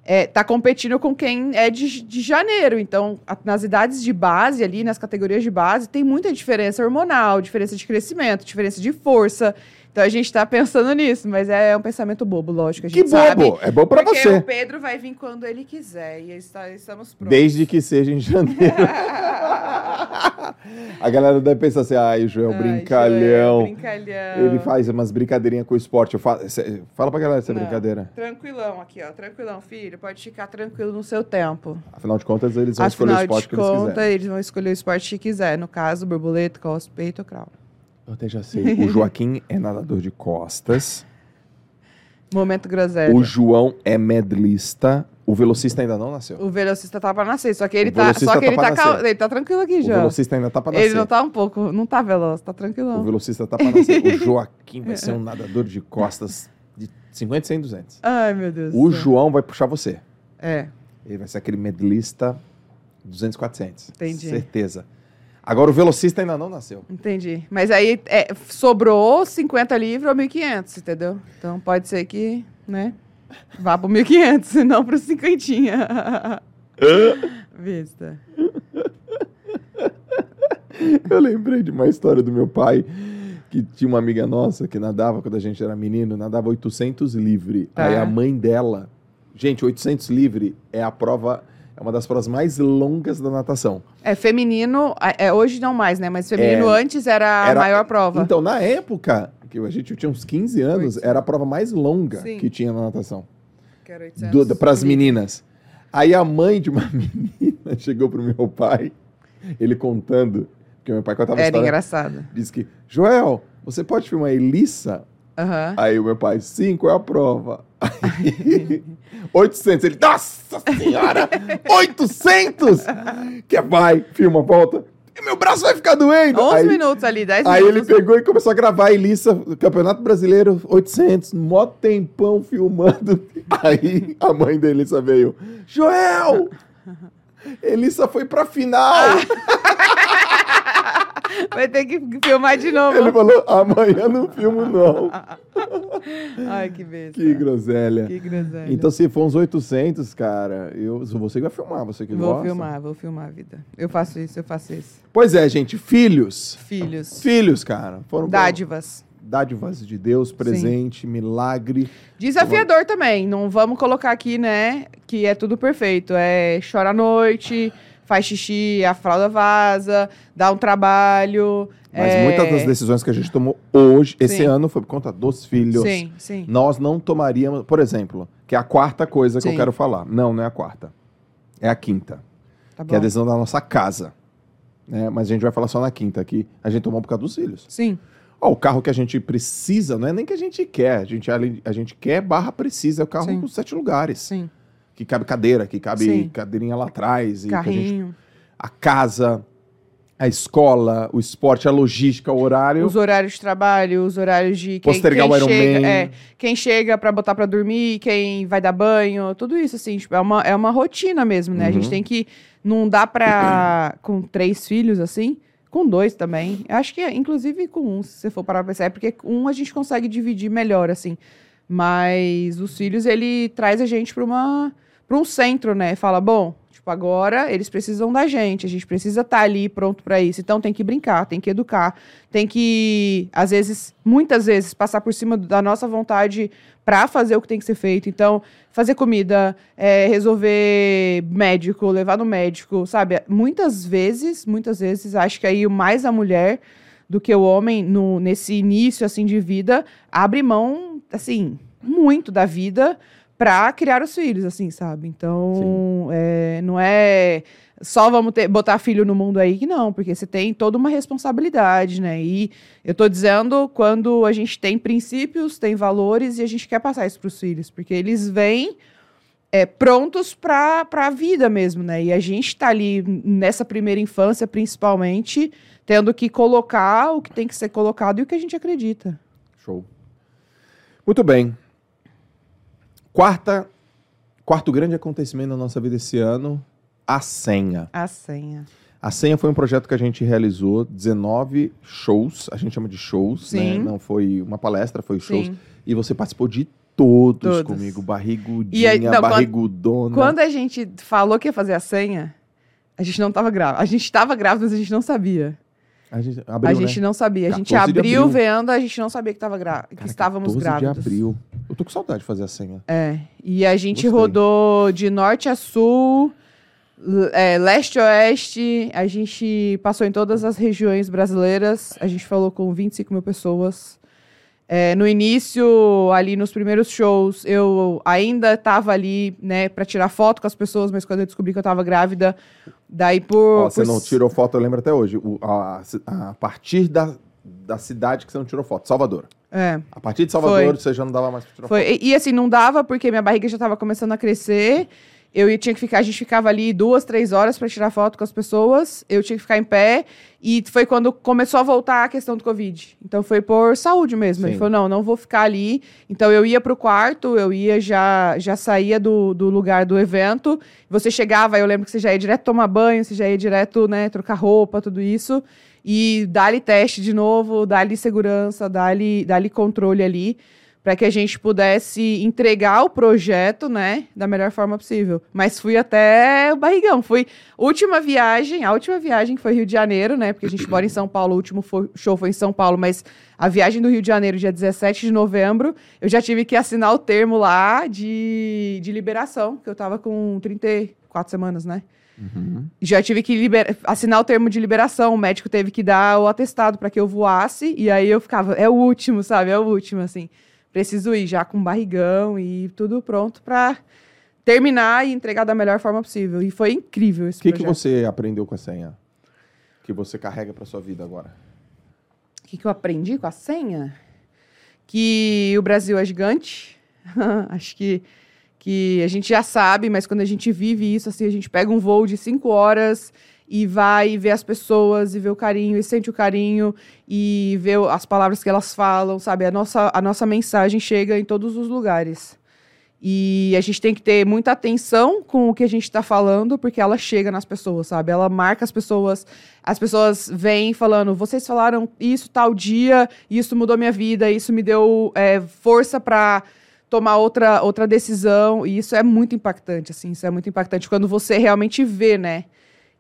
é, tá competindo com quem é de, de janeiro. Então, a- nas idades de base ali, nas categorias de base, tem muita diferença hormonal, diferença de crescimento, diferença de força. Então a gente tá pensando nisso, mas é um pensamento bobo, lógico. A gente Que sabe. bobo! É bom pra porque você. o Pedro vai vir quando ele quiser e está- estamos prontos. Desde que seja em janeiro. a galera deve pensar assim, ai, Joel, Ai, brincalhão. Joel, brincalhão. Ele faz umas brincadeirinhas com o esporte. Eu falo, fala pra galera essa Não. brincadeira. Tranquilão aqui, ó. Tranquilão, filho. Pode ficar tranquilo no seu tempo. Afinal de contas, eles vão escolher o Afinal esporte de que eles contas, quiserem. eles vão escolher o esporte que quiser. No caso, borboleta, cospe, peito ou crawl. Eu até já sei. O Joaquim é nadador de costas. Momento groselha. O João é medlista. O velocista ainda não nasceu. O velocista tá pra nascer, só que ele O tá, só que tá ele pra tá, cal- ele tá tranquilo aqui O já. velocista ainda tá pra nascer. Ele não tá um pouco, não tá veloz, tá O tranquilão. velocista tá pra nascer. O Joaquim vai ser um nadador de costas de 50, 100, 200. Ai, meu Deus. O. João vai puxar você. É, Ele vai ser aquele medlista 200, 400. Entendi. Certeza. Agora o velocista ainda não nasceu. entendi. Mas aí é, sobrou 50 livros ou 1.500, entendeu? Então pode ser que, né, vá pro 1.500 e não pro 50. Vista. Eu lembrei de uma história do meu pai, que tinha uma amiga nossa que nadava quando a gente era menino, nadava 800 livre. Tá. Aí a mãe dela... Gente, 800 livre é a prova... É uma das provas mais longas da natação. É, feminino, é, hoje não mais, né? Mas feminino É, antes era a era- maior prova. Então, na época, que a gente tinha uns 15 anos, Oito. era a prova mais longa Sim. que tinha na natação. Que era 800 Para as meninas. Aí a mãe de uma menina chegou pro meu pai, ele contando, porque meu pai contava a Era engraçado. disse que, Joel, você pode filmar a Elissa? Aham. Aí o meu pai, sim, qual é a prova? Aí, 800. Ele, nossa senhora, 800! Que vai, filma, volta. meu braço vai ficar doendo. 11 aí, minutos ali, 10 aí minutos. ele pegou e começou a gravar a Elissa, Campeonato Brasileiro 800, mó tempão filmando. Aí a mãe da Elissa veio, Joel, Elissa foi pra final. Vai ter que filmar de novo. Ele falou, amanhã não filmo não. Ai, que besta. Que groselha. Que groselha. Então, se for uns 800, cara, eu, você vai filmar, você que Vou gosta. filmar, vou filmar a vida. Eu faço isso, eu faço isso. Pois é, gente, filhos. Filhos. Filhos, cara. Foram Dádivas. dádivas de Deus, presente, milagre. Desafiador também. Não vamos colocar aqui, né, que é tudo perfeito. É chora à noite, faz xixi, a fralda vaza, dá um trabalho. Mas é... muitas das decisões que a gente tomou hoje, esse Sim. ano, foi por conta dos filhos. Sim, sim. Nós não tomaríamos, por exemplo, que é a quarta coisa que eu Sim. quero falar. Não, não é a quarta. É a quinta. Tá Que é a decisão da nossa casa. Né? Mas a gente vai falar só na quinta aqui. A gente tomou por causa dos filhos. Sim, Ó, o carro que a gente precisa, não é nem que a gente quer. A gente, a gente quer barra precisa. É o carro Sim. com sete lugares. sim. Que cabe cadeira, que cabe Sim. cadeirinha lá atrás. E a, gente- Carrinho. a casa, a escola, o esporte, a logística, o horário. Os horários de trabalho, os horários de quem, Postergar quem o Iron chega, Man. é, quem chega pra botar pra dormir, quem vai dar banho, tudo isso assim, tipo, é uma, é uma rotina mesmo, né? A gente Uhum. tem que não dá pra com três filhos assim, com dois também. Acho que inclusive com um, se você for parar pra pensar, é porque um a gente consegue dividir melhor assim. Mas os filhos ele traz a gente pra uma para um centro, né? Fala, bom, tipo, agora eles precisam da gente, a gente precisa estar ali pronto para isso. Então tem que brincar, tem que educar, tem que, às vezes, muitas vezes, passar por cima da nossa vontade para fazer o que tem que ser feito. Então, fazer comida, é, resolver médico, levar no médico, sabe? Muitas vezes, muitas vezes, acho que aí mais a mulher do que o homem no, nesse início assim de vida abre mão, assim, muito da vida para criar os filhos, assim, sabe? Então, é, não é só vamos ter, botar filho no mundo aí que não, porque você tem toda uma responsabilidade, né? E eu tô dizendo quando a gente tem princípios, tem valores e a gente quer passar isso para os filhos, porque eles vêm é, prontos para a vida mesmo, né? E a gente tá ali nessa primeira infância, principalmente, tendo que colocar o que tem que ser colocado e o que a gente acredita. Show. Muito bem. Quarta, quarto grande acontecimento na nossa vida esse ano, a senha. A senha. A senha foi um projeto que a gente realizou, 19 shows, a gente chama de shows, né? Sim. Não foi uma palestra, foi shows. Sim. E você participou de todos, Todos. comigo, barrigudinha, E aí- não, quando- barrigudona. Quando a gente falou que ia fazer a senha, a gente não tava grávida. A gente tava grávida, mas a gente não sabia. A gente abriu, a gente né? não sabia. A gente 14 de abriu abril. vendo, a gente não sabia que, tava gra... que Cara, estávamos 14 grávidos. de abril. Eu tô com saudade de fazer a senha. É. E a gente Gostei. rodou de norte a sul, é, leste a oeste. A gente passou em todas as regiões brasileiras. A gente falou com 25 mil pessoas. É, no início, ali nos primeiros shows, eu ainda estava ali, né, para tirar foto com as pessoas, mas quando eu descobri que eu estava grávida, daí por. Você por não tirou foto, eu lembro até hoje. O- a, a partir da, da cidade que você não tirou foto, Salvador. É. A partir de Salvador, Foi. você já não dava mais pra tirar Foi, e, e, assim, não dava porque minha barriga já estava começando a crescer. Eu ia- tinha que ficar, a gente ficava ali duas, três horas para tirar foto com as pessoas. Eu tinha que ficar em pé. E foi quando começou a voltar a questão do Covid. Então foi por saúde mesmo. Ele Sim. falou: não, não vou ficar ali. Então eu ia pro quarto, eu ia já, já saía do, do lugar do evento. Você chegava, eu lembro que você já ia direto tomar banho, você já ia direto, né, trocar roupa, tudo isso. E dá-lhe teste de novo, dá-lhe segurança, dá-lhe dá controle ali para que a gente pudesse entregar o projeto, né, da melhor forma possível. Mas fui até o barrigão, fui última viagem, a última viagem que foi Rio de Janeiro, né, porque a gente mora em São Paulo, o último fo- show foi em São Paulo, mas a viagem do Rio de Janeiro, dia 17 de novembro, eu já tive que assinar o termo lá de, de liberação, que eu tava com 34 semanas, né? Uhum. já tive que liber- assinar o termo de liberação. O médico teve que dar o atestado para que eu voasse. E aí eu ficava, é o último, sabe? É o último, assim. Preciso ir já com barrigão e tudo pronto para terminar e entregar da melhor forma possível. E foi incrível esse O que, que você aprendeu com a senha? Que você carrega pra sua vida agora? O que, que eu aprendi com a senha? Que o Brasil é gigante. Acho que, que a gente já sabe, mas quando a gente vive isso, assim, a gente pega um voo de cinco horas e vai ver as pessoas e vê o carinho e sente o carinho e vê as palavras que elas falam, sabe? A nossa, a nossa mensagem chega em todos os lugares. E a gente tem que ter muita atenção com o que a gente está falando, porque ela chega nas pessoas, sabe? Ela marca as pessoas, as pessoas vêm falando, vocês falaram isso tal dia, isso mudou minha vida, isso me deu é, força para tomar outra, outra decisão, e isso é muito impactante, assim, isso é muito impactante quando você realmente vê, né?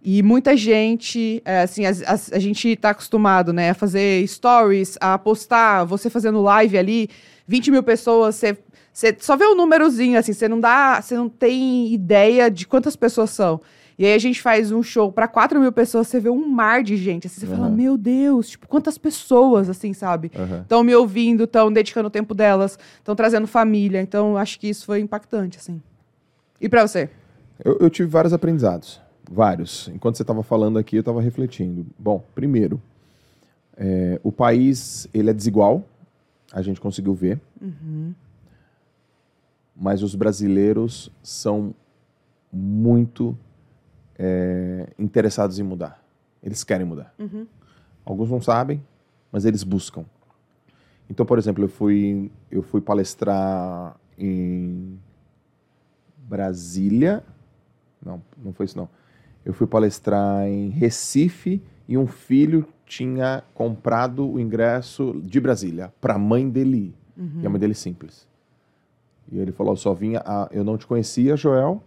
E muita gente, é, assim, as- as- a, gente tá acostumado, né, a fazer stories, a postar, você fazendo live ali, 20 mil pessoas, você, você só vê o númerozinho, assim, você não dá, você não tem ideia de quantas pessoas são. E aí a gente faz um show para 4 mil pessoas, você vê um mar de gente, assim, você fala, Aham. meu Deus, tipo, quantas pessoas, assim, sabe? Estão me ouvindo, estão dedicando o tempo delas, estão trazendo família, então acho que isso foi impactante, assim. E para você? Eu, eu tive vários aprendizados. Vários. Enquanto você estava falando aqui, eu estava refletindo. Bom, primeiro, é, o país ele é desigual, a gente conseguiu ver. Mas os brasileiros são muito é, interessados em mudar. Eles querem mudar. Alguns não sabem, mas eles buscam. Então, por exemplo, eu fui, eu fui palestrar em Brasília. Não, não foi isso não. Eu fui palestrar em Recife e um filho tinha comprado o ingresso de Brasília para a mãe dele ir. E a mãe dele simples. E ele falou: "Eu só vinha, a- eu não te conhecia, Joel.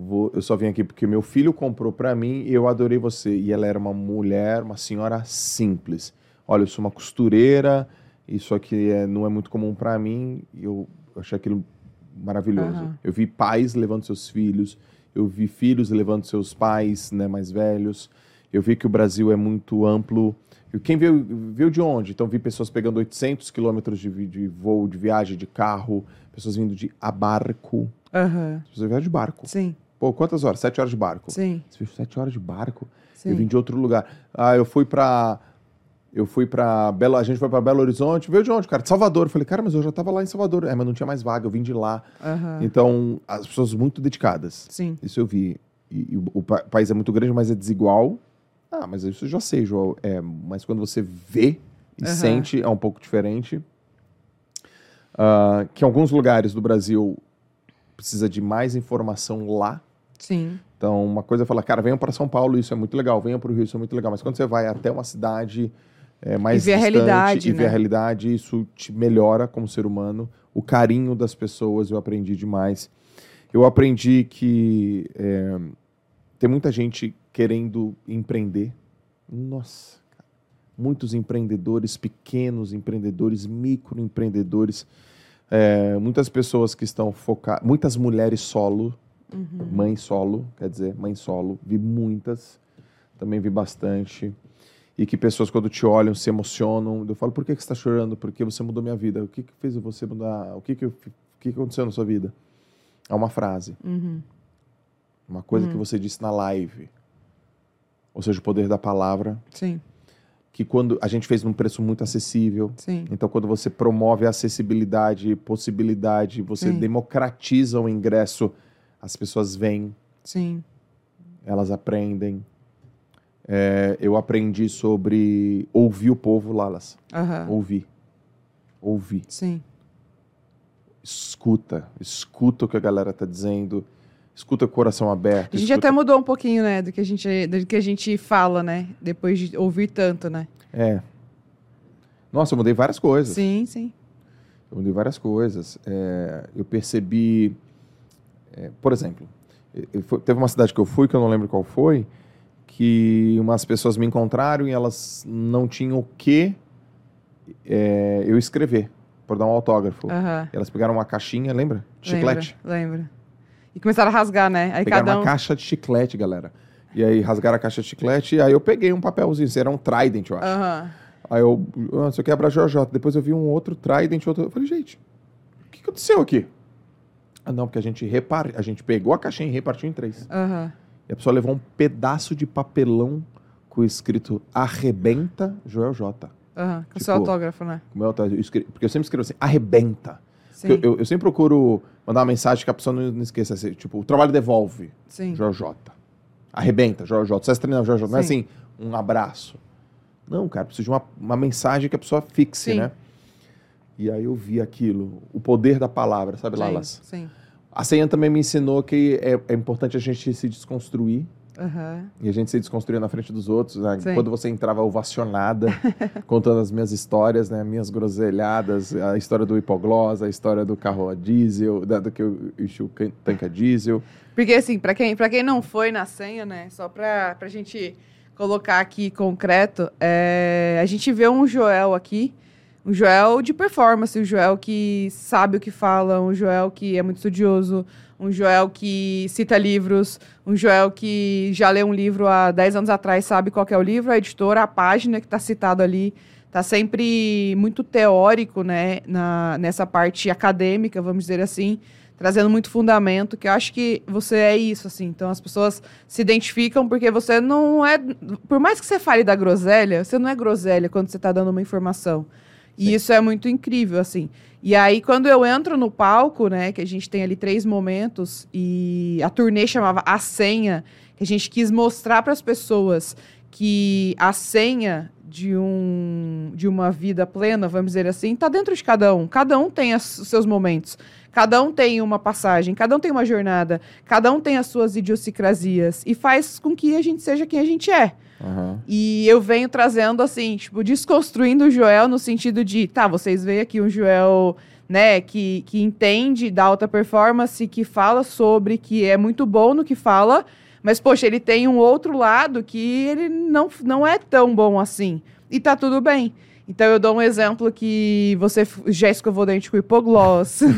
Vou- eu só vim aqui porque meu filho comprou para mim e eu adorei você. E ela era uma mulher, uma senhora simples. Olha, eu sou uma costureira, isso aqui é- não é muito comum para mim. Eu achei aquilo maravilhoso. Aham. Eu vi pais levando seus filhos, eu vi filhos levando seus pais né, mais velhos. Eu vi que o Brasil é muito amplo. E Quem veio, veio de onde? Então, vi pessoas pegando 800 quilômetros de, de voo, de viagem, de carro, pessoas vindo de a barco. As pessoas viajam de barco. Sim, Pô, quantas horas? Sete horas de barco. sim, Você viu sete horas de barco? sim. Eu vim de outro lugar. Ah, eu fui pra. Eu fui pra Belo. A gente foi pra Belo Horizonte. Veio de onde, cara? De Salvador. Eu falei, cara, mas eu já tava lá em Salvador. É, mas não tinha mais vaga, eu vim de lá. Aham. Então, as pessoas muito dedicadas. Sim. Isso eu vi. E, e o, o pa- país é muito grande, mas é desigual. Ah, mas isso eu já sei, João. É, mas quando você vê e Aham. sente, é um pouco diferente. Ah, que em alguns lugares do Brasil precisa de mais informação lá. Sim. Então, uma coisa é falar, cara, venham para São Paulo, isso é muito legal. Venham para o Rio, isso é muito legal. Mas quando você vai até uma cidade é, mais E vê a distante realidade, e vê né? a realidade, isso te melhora como ser humano. O carinho das pessoas, eu aprendi demais. Eu aprendi que é, tem muita gente querendo empreender. Nossa, cara. muitos empreendedores, pequenos empreendedores, microempreendedores, é, muitas pessoas que estão focadas, muitas mulheres solo, mãe solo, quer dizer, mãe solo, vi muitas, também vi bastante. E que pessoas, quando te olham, se emocionam. Eu falo, por que, que você está chorando? Porque você mudou minha vida. O que, que fez você mudar? O que, que, eu o que, que aconteceu na sua vida? É uma frase. Uhum. Uma coisa que você disse na live. Ou seja, o poder da palavra. Sim, Que quando a gente fez num preço muito acessível. sim. Então, quando você promove a acessibilidade, possibilidade, você Sim. democratiza o ingresso, as pessoas vêm, Sim. elas aprendem. É, eu aprendi sobre ouvir o povo, Lalas. Aham. Ouvir. Ouvir. Sim. Escuta. Escuta o que a galera tá dizendo. Escuta o coração aberto. A gente escuta- até mudou um pouquinho, né, do que a gente, do que a gente fala, né, depois de ouvir tanto, né? É. Nossa, eu mudei várias coisas. Sim, sim. Eu mudei várias coisas. É, eu percebi, é, por exemplo, teve uma cidade que eu fui, que eu não lembro qual foi, que umas pessoas me encontraram e elas não tinham o que é, eu escrever, por dar um autógrafo. Aham. Elas pegaram uma caixinha, lembra? De Chiclete. Lembra. E começaram a rasgar, né? Aí Pegaram cada uma um. caixa de chiclete, galera. E aí rasgaram a caixa de chiclete e aí eu peguei um papelzinho, era um Trident, eu acho. Aham. Aí eu, ah, isso aqui é pra JJ. Depois eu vi um outro Trident, outro. Eu falei, gente, o que aconteceu aqui? Ah, não, porque a gente repar... a gente pegou a caixinha e repartiu em três. Aham. E a pessoa levou um pedaço de papelão com escrito Arrebenta Joel J. Aham. Com Tipo, seu autógrafo, né? Como eu, eu escre- porque eu sempre escrevo assim, arrebenta. Eu, eu, eu sempre procuro mandar uma mensagem que a pessoa não, não esqueça. Assim, tipo, o trabalho devolve, Sim. Joel J. arrebenta, Jota. Sucesso treinando, Jorge Jota. Não é Sim. assim, um abraço. Não, cara, precisa de uma, uma mensagem que a pessoa fixe, Sim. né? E aí eu vi aquilo, o poder da palavra, sabe, Lalas? Sim. A senha também me ensinou que é, é importante a gente se desconstruir Aham. e a gente se desconstruir na frente dos outros. né? Sim. Quando você entrava ovacionada, contando as minhas histórias, né? Minhas groselhadas, a história do hipoglós, a história do carro a diesel, da, do que eu enchi o tanque a diesel. Porque, assim, pra quem, pra quem não foi na senha, né? Só pra, pra gente colocar aqui concreto, é, a gente vê um Joel aqui, um Joel de performance, um Joel que sabe o que fala, um Joel que é muito estudioso, um Joel que cita livros, um Joel que já leu um livro há 10 anos atrás, sabe qual é o livro, a editora, a página que está citado ali. Tá sempre muito teórico, né, na, nessa parte acadêmica, vamos dizer assim, trazendo muito fundamento, que eu acho que você é isso, assim. Então as pessoas se identificam porque você não é. Por mais que você fale da groselha, você não é groselha quando você está dando uma informação. E isso é muito incrível, assim. E aí, quando eu entro no palco, né, que a gente tem ali três momentos, e a turnê chamava A Senha, que a gente quis mostrar para as pessoas que a senha de, um, de uma vida plena, vamos dizer assim, está dentro de cada um. Cada um tem as- os seus momentos. Cada um tem uma passagem, cada um tem uma jornada, cada um tem as suas idiosincrasias e faz com que a gente seja quem a gente é. Aham. E eu venho trazendo, assim, tipo, desconstruindo o Joel no sentido de, tá, vocês veem aqui um Joel, né, que, que entende da alta performance, que fala sobre, que é muito bom no que fala, mas, poxa, ele tem um outro lado que ele não, não é tão bom assim. E tá tudo bem. Então eu dou um exemplo que você já escovou dente com hipogloss.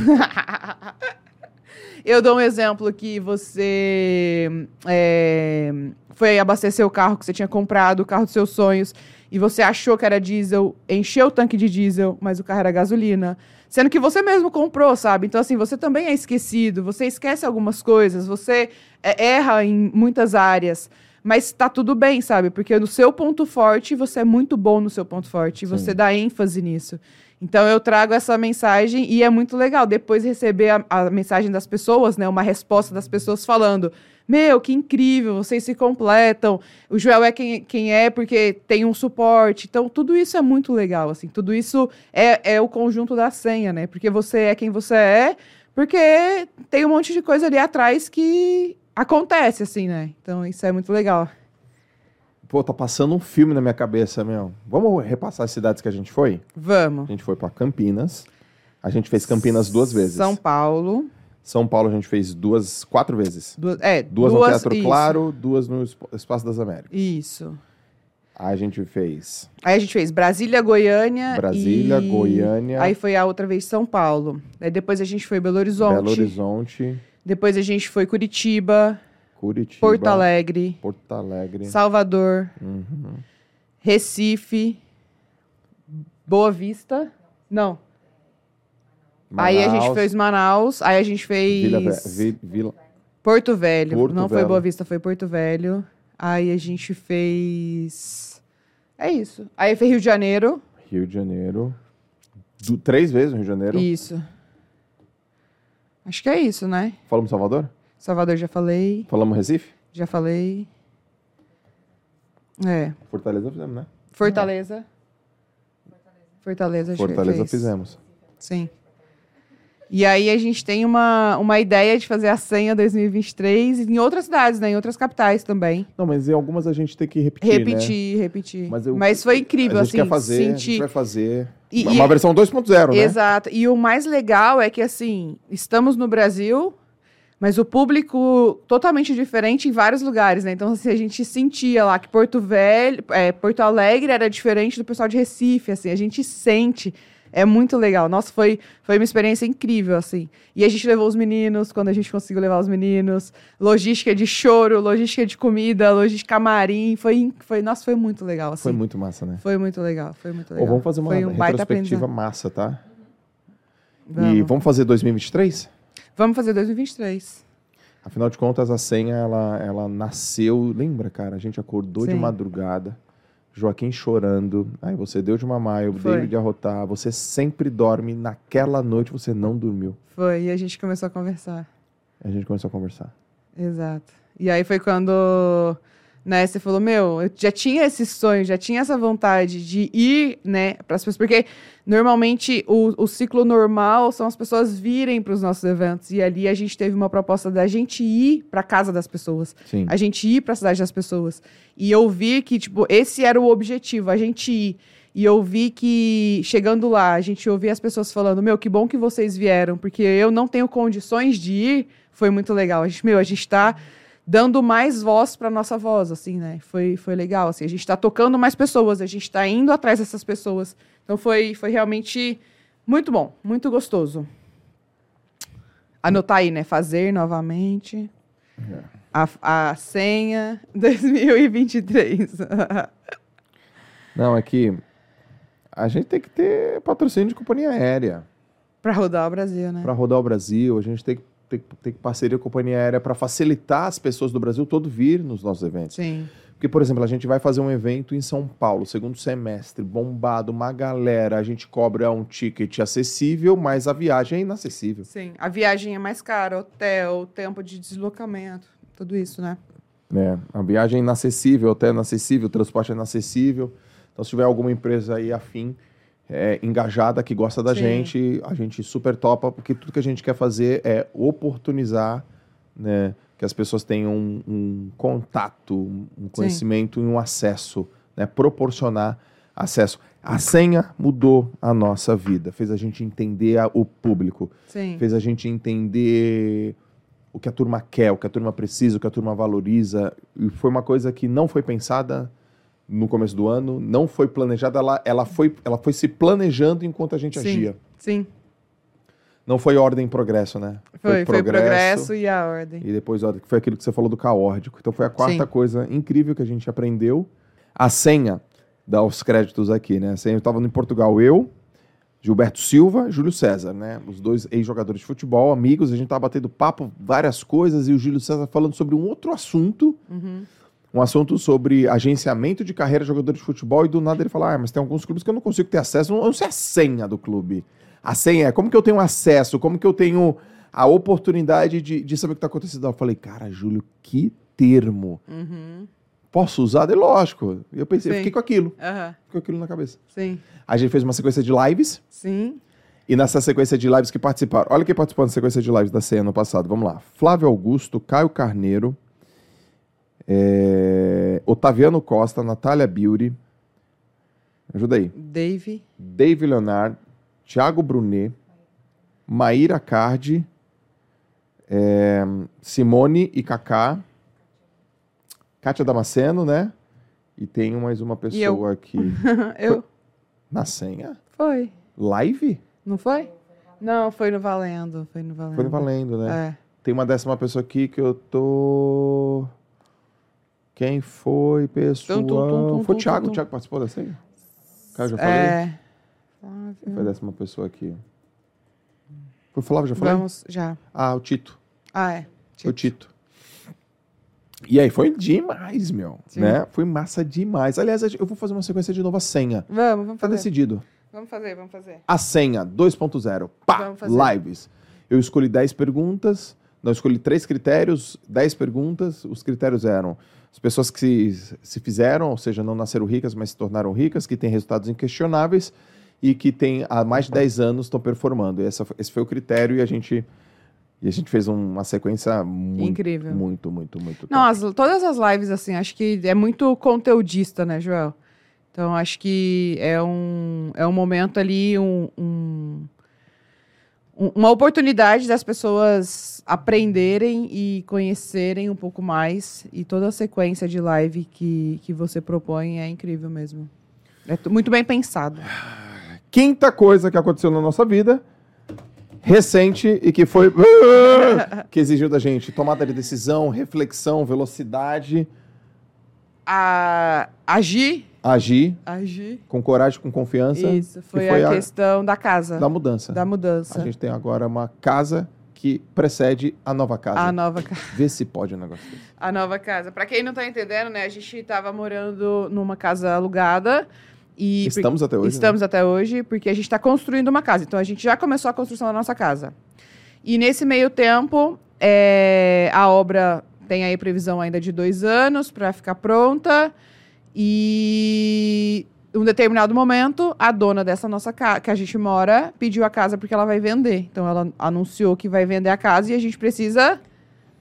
Eu dou um exemplo que você é, foi abastecer o carro que você tinha comprado, o carro dos seus sonhos, e você achou que era diesel, encheu o tanque de diesel, mas o carro era gasolina. Sendo que você mesmo comprou, sabe? Então, assim, você também é esquecido, você esquece algumas coisas, você é, erra em muitas áreas. Mas tá tudo bem, sabe? Porque no seu ponto forte, você é muito bom no seu ponto forte. E você dá ênfase nisso. Então eu trago essa mensagem e é muito legal depois receber a, a mensagem das pessoas, né? Uma resposta das pessoas falando: Meu, que incrível, vocês se completam. O Joel é quem, quem é porque tem um suporte. Então, tudo isso é muito legal, assim. Tudo isso é, é o conjunto da senha, né? Porque você é quem você é, porque tem um monte de coisa ali atrás que acontece, assim, né? Então, isso é muito legal. Pô, tá passando um filme na minha cabeça, meu. Vamos repassar as cidades que a gente foi? Vamos. A gente foi pra Campinas. A gente fez Campinas duas vezes. São Paulo. São Paulo a gente fez duas, quatro vezes. Duas, é, Duas, no Teatro isso, Claro, duas no Esp- Espaço das Américas. Isso. Aí a gente fez Aí a gente fez Brasília, Goiânia. Brasília, e- Goiânia, Aí foi a outra vez São Paulo. Aí depois a gente foi Belo Horizonte. Belo Horizonte, Depois a gente foi Curitiba, Curitiba, Porto Alegre, Porto Alegre. Salvador, Uhum. Recife, Boa Vista. Não. Aí a gente Manaus, fez Manaus. Aí a gente fez Vila, Vila, Porto Velho. Porto Não foi Velho. Boa Vista, foi Porto Velho. Aí a gente fez. É isso. Aí foi Rio de Janeiro. Rio de Janeiro. Du- três vezes no Rio de Janeiro. Isso. Acho que é isso, né? Falamos Salvador? Salvador já falei. Falamos Recife? Já falei. É. Fortaleza fizemos, né? Fortaleza. Fortaleza, acho que Fortaleza fez. fizemos. Sim. E aí a gente tem uma, uma ideia de fazer a senha 2023 em outras cidades, né? Em outras capitais também. Não, mas em algumas a gente tem que repetir, né? Repetir, repetir. Mas Mas, eu- foi incrível, a gente assim, quer fazer, a gente sentir. vai fazer. E- uma e- versão 2.0, né? Exato. E o mais legal é que, assim, estamos no Brasil, mas o público totalmente diferente em vários lugares, né? Então, assim, a gente sentia lá que Porto Velho, é, Porto Alegre era diferente do pessoal de Recife, assim, a gente sente. É muito legal. Nossa, foi, foi uma experiência incrível, assim. E a gente levou os meninos, quando a gente conseguiu levar os meninos. Logística de choro, logística de comida, logística camarim. Foi, foi, nossa, foi muito legal, assim. Foi muito massa, né? Foi muito legal, foi muito legal. vamos fazer uma Foi um retrospectiva massa, tá? E Vamos. vamos fazer 2023? Vamos fazer 2023. Afinal de contas, a senha, ela, ela nasceu... Lembra, cara? A gente acordou de Sim. madrugada, Joaquim chorando. Aí você deu de mamar, eu dei de arrotar. Você sempre dorme. Naquela noite você não dormiu. Foi, e a gente começou a conversar. A gente começou a conversar. Exato. E aí foi quando né, você falou, meu, eu já tinha esse sonho, já tinha essa vontade de ir, né, para as pessoas, porque normalmente o, o ciclo normal são as pessoas virem para os nossos eventos. E ali a gente teve uma proposta da gente ir para casa das pessoas, Sim. a gente ir para a cidade das pessoas. E eu vi que tipo esse era o objetivo, a gente ir. E eu vi que chegando lá a gente ouvia as pessoas falando, meu, que bom que vocês vieram, porque eu não tenho condições de ir, foi muito legal, a gente, meu, a gente está dando mais voz para nossa voz, assim, né? Foi, foi legal, assim. A gente está tocando mais pessoas, a gente está indo atrás dessas pessoas. Então foi, foi realmente muito bom, muito gostoso. Anotar aí, né? Fazer novamente. A, a senha 2023. Não, é que a gente tem que ter patrocínio de companhia aérea para rodar o Brasil, né? para rodar o Brasil. A gente tem que ter, ter parceria com a companhia aérea para facilitar as pessoas do Brasil todo vir nos nossos eventos. Sim. Porque, por exemplo, a gente vai fazer um evento em São Paulo, segundo semestre, bombado, uma galera, a gente cobra um ticket acessível, mas a viagem é inacessível. Sim. A viagem é mais cara, hotel, tempo de deslocamento, tudo isso, né? É, a viagem é inacessível, hotel é inacessível, o transporte é inacessível. Então, se tiver alguma empresa aí afim, é, engajada, que gosta da Sim. gente, a gente super topa, porque tudo que a gente quer fazer é oportunizar, né, que as pessoas tenham um, um contato, um conhecimento e um acesso, né, proporcionar acesso. A senha mudou a nossa vida, fez a gente entender a- o público, Sim. fez a gente entender o que a turma quer, o que a turma precisa, o que a turma valoriza. E foi uma coisa que não foi pensada no começo do ano, não foi planejada, ela, ela, foi, ela foi se planejando enquanto a gente Sim. agia. Sim. Não foi ordem e progresso, né? Foi, foi progresso e a ordem. E depois, ordem, que foi aquilo que você falou do caórdico. Então foi a quarta Sim. coisa incrível que a gente aprendeu. A senha, dá os créditos aqui, né? A senha, estava em Portugal, eu, Gilberto Silva, Júlio César, né? Os dois ex-jogadores de futebol, amigos, a gente tava batendo papo, várias coisas, e o Júlio César falando sobre um outro assunto, Uhum. Um assunto sobre agenciamento de carreira de jogador de futebol, e do nada ele fala, ah, mas tem alguns clubes que eu não consigo ter acesso, eu não sei a senha do clube. A senha é como que eu tenho acesso, como que eu tenho a oportunidade de, de saber o que está acontecendo. Eu falei, cara, Júlio, que termo. Uhum. Posso usar? É lógico. E eu pensei, eu fiquei com aquilo, Aham. fiquei com aquilo na cabeça. Sim. A gente fez uma sequência de lives, Sim. e nessa sequência de lives que participaram, olha quem participou da sequência de lives da CEA no passado, vamos lá. Flávio Augusto, Caio Carneiro, é, Otaviano Costa, Natália Beauty, ajuda aí, Dave. Dave Leonard, Thiago Brunet, Maíra Cardi, é, Simone e Kaká, Kátia Damasceno, né? E tem mais uma eu. pessoa aqui Eu. na senha. Foi. Live? Não foi? Não, foi no Valendo. Foi no Valendo. Foi no valendo, né? É. Tem uma décima pessoa aqui que eu tô. Quem foi, pessoal? Tum, tum, tum, foi o Thiago. O Thiago participou da senha? Cara, já falei? É. Quem foi a décima pessoa aqui? Foi o Flávio, já falei? Vamos, já. Ah, o Tito. Ah, é. Foi o Tito. E aí foi demais, meu. Sim. Né? Foi massa demais. Aliás, eu vou fazer uma sequência de nova senha. Vamos, vamos Tá fazer. decidido. Vamos fazer, vamos fazer. A senha 2.0. Pá! Vamos fazer. Lives. Eu escolhi 10 perguntas. Não, eu escolhi três critérios, 10 perguntas. Os critérios eram as pessoas que se, se fizeram, ou seja, não nasceram ricas, mas se tornaram ricas, que têm resultados inquestionáveis e que têm há mais de 10 anos estão performando. Essa, esse foi o critério e a gente, e a gente fez um- uma sequência muito, Incrível. muito, muito, muito. Não, as- todas as lives, assim, acho que é muito conteudista, né, Joel? Então, acho que é um, é um momento ali, um- um- uma oportunidade das pessoas aprenderem e conhecerem um pouco mais. E toda a sequência de live que, que você propõe é incrível mesmo. É muito bem pensado. Quinta coisa que aconteceu na nossa vida, recente e que foi. que exigiu da gente tomada de decisão, reflexão, velocidade, A, agir, agir agir. com coragem, com confiança. Isso, foi, foi a, a- questão da casa, Da mudança. da mudança. A gente tem agora uma casa que precede a nova casa. A nova casa. Vê se pode um negócio desse. A nova casa. Pra quem não tá entendendo, né? A gente tava morando numa casa alugada e Estamos até hoje. né? estamos até hoje porque a gente tá construindo uma casa. Então a gente já começou a construção da nossa casa. E nesse meio tempo, é, a obra tem aí previsão ainda de dois anos para ficar pronta. E em um determinado momento, a dona dessa nossa casa, que a gente mora, pediu a casa porque ela vai vender. Então ela anunciou que vai vender a casa e a gente precisa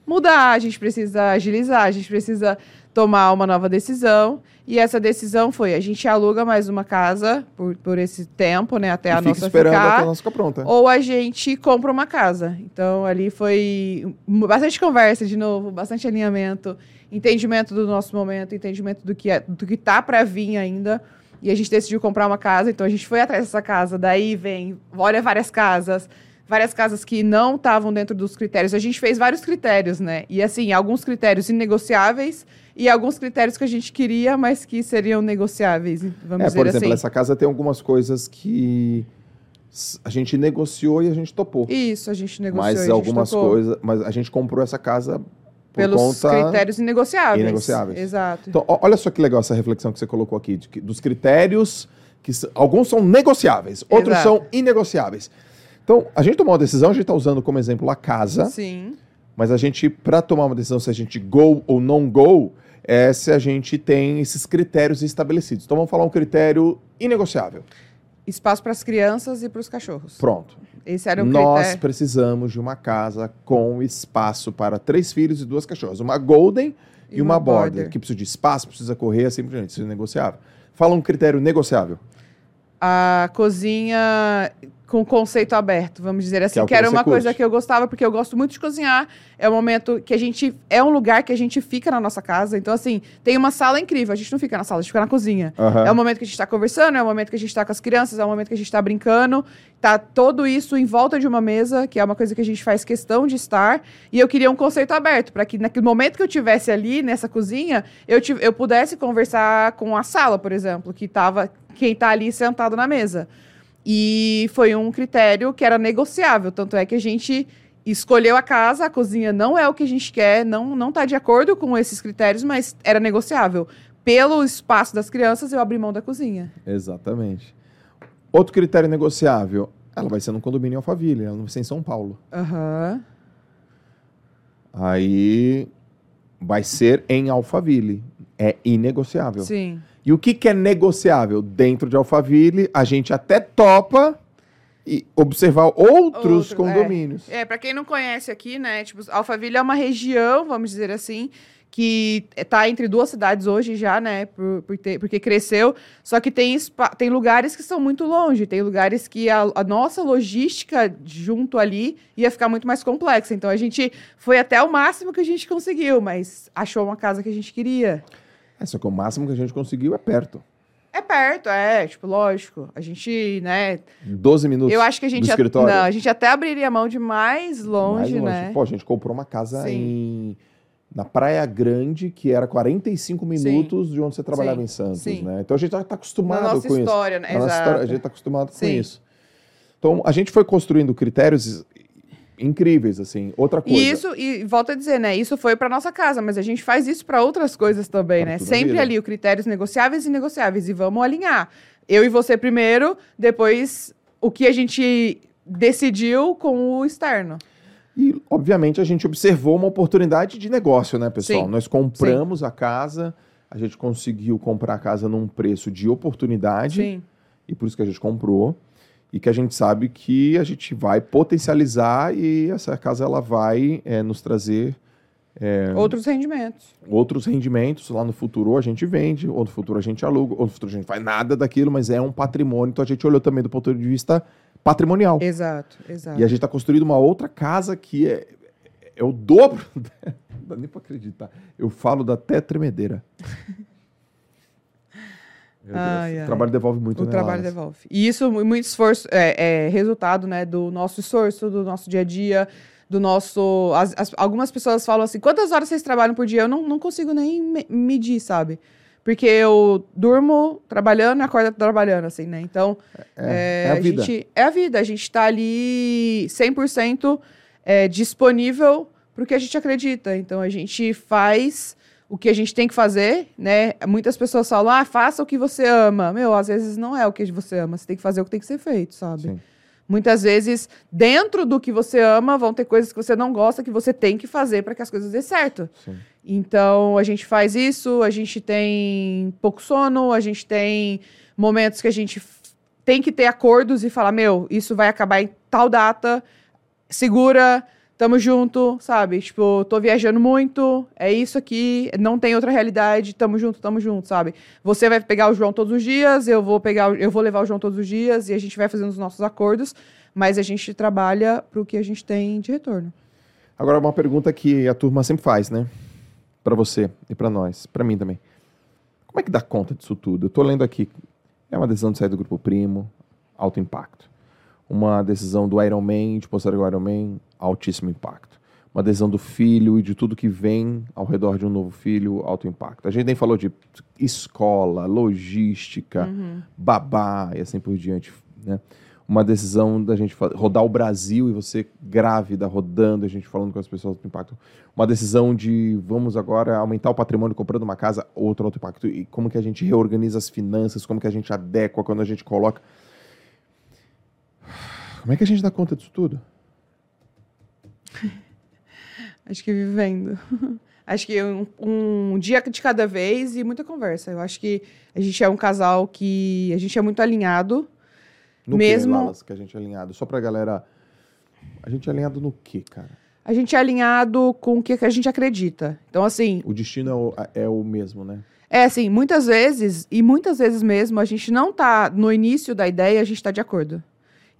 mudar, a gente precisa agilizar, a gente precisa tomar uma nova decisão. E essa decisão foi: a gente aluga mais uma casa por, por esse tempo, né? Até e a nossa esperando ficar. até a nossa ficar pronta. Ou a gente compra uma casa. Então, ali foi bastante conversa de novo, bastante alinhamento, entendimento do nosso momento, entendimento do que, é, do que tá para vir ainda. E a gente decidiu comprar uma casa, então a gente foi atrás dessa casa. Daí vem, olha várias casas, várias casas que não estavam dentro dos critérios. A gente fez vários critérios, né? E assim, alguns critérios inegociáveis e alguns critérios que a gente queria, mas que seriam negociáveis, vamos É, dizer por exemplo, assim. essa casa tem algumas coisas que a gente negociou e a gente topou. Isso, a gente negociou. mas gente algumas coisas, mas a gente comprou essa casa pelos critérios inegociáveis. Inegociáveis. Exato. Então, olha só que legal essa reflexão que você colocou aqui, de que- dos critérios que alguns são negociáveis, outros Exato. são inegociáveis. Então, a gente tomou uma decisão, a gente está usando como exemplo a casa, Sim. mas a gente, para tomar uma decisão se a gente go ou não go, é se a gente tem esses critérios estabelecidos. Então, vamos falar um critério inegociável. Espaço para as crianças e para os cachorros. Pronto. Esse era um Nós critério. precisamos de uma casa com espaço para três filhos e duas cachorras. Uma Golden e, uma, border, que precisa de espaço, precisa correr, assim por diante. Isso é negociável. Fala um critério negociável. A cozinha com conceito aberto, vamos dizer assim, é o que, que era uma coisa curte. que eu gostava, porque eu gosto muito de cozinhar. É um momento que a gente. É um lugar que a gente fica na nossa casa. Então, assim, tem uma sala incrível. A gente não fica na sala, a gente fica na cozinha. Aham. É o momento que a gente está conversando, é o momento que a gente está com as crianças, é o momento que a gente está brincando. Tá todo isso em volta de uma mesa, que é uma coisa que a gente faz questão de estar. E eu queria um conceito aberto, para que naquele momento que eu tivesse ali nessa cozinha, eu, eu pudesse conversar com a sala, por exemplo, que tava quem está ali sentado na mesa. E foi um critério que era negociável, tanto é que a gente escolheu a casa, a cozinha não é o que a gente quer, não não tá de acordo com esses critérios, mas era negociável. Pelo espaço das crianças, eu abri mão da cozinha. Exatamente. Outro critério negociável. Ela vai ser no condomínio Alphaville, ela não vai ser em São Paulo. Aham. Aí vai ser em Alphaville. É inegociável. Sim. E o que, que é negociável? Dentro de Alphaville, a gente até topa e observar outros Outro, condomínios. É, pra quem não conhece aqui, né, tipo, Alphaville é uma região, vamos dizer assim, que tá entre duas cidades hoje já, né, por, por ter- porque cresceu, só que tem, tem lugares que são muito longe, tem lugares que a, a nossa logística junto ali ia ficar muito mais complexa, então a gente foi até o máximo que a gente conseguiu, mas achou uma casa que a gente queria. É, só que o máximo que a gente conseguiu é perto. É perto, é, tipo, lógico, a gente, né, 12 minutos eu acho que a gente, a- não, a gente até abriria mão de mais longe, Mais né. Pô, a gente comprou uma casa Sim. em, na Praia Grande, que era 45 minutos de onde você trabalhava Sim. em Santos, Sim. né? Então a gente está acostumado nossa com isso. história, né? Na nossa história, a gente está acostumado com Sim. isso. Então a gente foi construindo critérios incríveis, assim. Outra coisa. E isso, e volto a dizer, né? Isso foi para nossa casa, mas a gente faz isso para outras coisas também, Pra né? Sempre ali, o critérios negociáveis e negociáveis. E vamos alinhar. Eu e você primeiro, depois o que a gente decidiu com o externo. E, obviamente, a gente observou uma oportunidade de negócio, né, pessoal? Sim. Nós compramos a casa, a gente conseguiu comprar a casa num preço de oportunidade, Sim. e por isso que a gente comprou. E que a gente sabe que a gente vai potencializar e essa casa ela vai é, nos trazer Outros rendimentos. outros rendimentos. Lá no futuro a gente vende, ou no futuro a gente aluga, ou no futuro a gente faz nada daquilo, mas é um patrimônio. Então a gente olhou também do ponto de vista patrimonial. Exato, exato. E a gente está construindo uma outra casa que é, é o dobro. Não dá nem para acreditar. Eu falo da até tremedeira. Ai, O trabalho devolve muito, O né, trabalho Laras? devolve. E isso, mu- muito esforço, é, é resultado, né, do nosso esforço, do nosso dia a dia, do nosso... as- as- algumas pessoas falam assim, quantas horas vocês trabalham por dia? Eu não, não consigo nem me- medir, sabe? Porque eu durmo trabalhando e acordo trabalhando, assim, né? Então, É, é a vida. gente... É a vida. A gente tá ali 100% é, disponível pro que a gente acredita. Então, a gente faz o que a gente tem que fazer, né? Muitas pessoas falam, ah, faça o que você ama. Meu, às vezes não é o que você ama. Você tem que fazer o que tem que ser feito, sabe? Sim. Muitas vezes, dentro do que você ama, vão ter coisas que você não gosta que você tem que fazer para que as coisas dê certo. Sim. Então, a gente faz isso, a gente tem pouco sono, a gente tem momentos que a gente tem que ter acordos e falar: meu, isso vai acabar em tal data, segura, tamo junto, sabe? Tipo, tô viajando muito, é isso aqui, não tem outra realidade, tamo junto, tamo junto, sabe? Você vai pegar o João todos os dias, eu vou pegar, eu vou levar o João todos os dias e a gente vai fazendo os nossos acordos, mas a gente trabalha pro que a gente tem de retorno. Agora, uma pergunta que a turma sempre faz, né? Pra você e pra nós, pra mim também. Como é que dá conta disso tudo? Eu tô lendo aqui. É uma decisão de sair do grupo primo, alto impacto. Uma decisão do Iron Man, de postergar o Iron Man, altíssimo impacto. Uma decisão do filho e de tudo que vem ao redor de um novo filho, alto impacto. A gente nem falou de escola, logística, babá e assim por diante, né? Uma decisão da gente rodar o Brasil e você grávida rodando, a gente falando com as pessoas do impacto. Uma decisão de vamos agora aumentar o patrimônio comprando uma casa, outro outro impacto. E como que a gente reorganiza as finanças, como que a gente adequa quando a gente coloca. Como é que a gente dá conta disso tudo? Acho que vivendo. Acho que um, um dia de cada vez e muita conversa. Eu acho que a gente é um casal que a gente é muito alinhado. No Mesmo- que, Lalas, que a gente é alinhado? Só pra galera. A gente é alinhado no que, cara? A gente é alinhado com o que que a gente acredita. Então, assim, O destino é o, é o mesmo, né? é assim, muitas vezes, e muitas vezes mesmo, a gente não tá no início da ideia, a gente tá de acordo.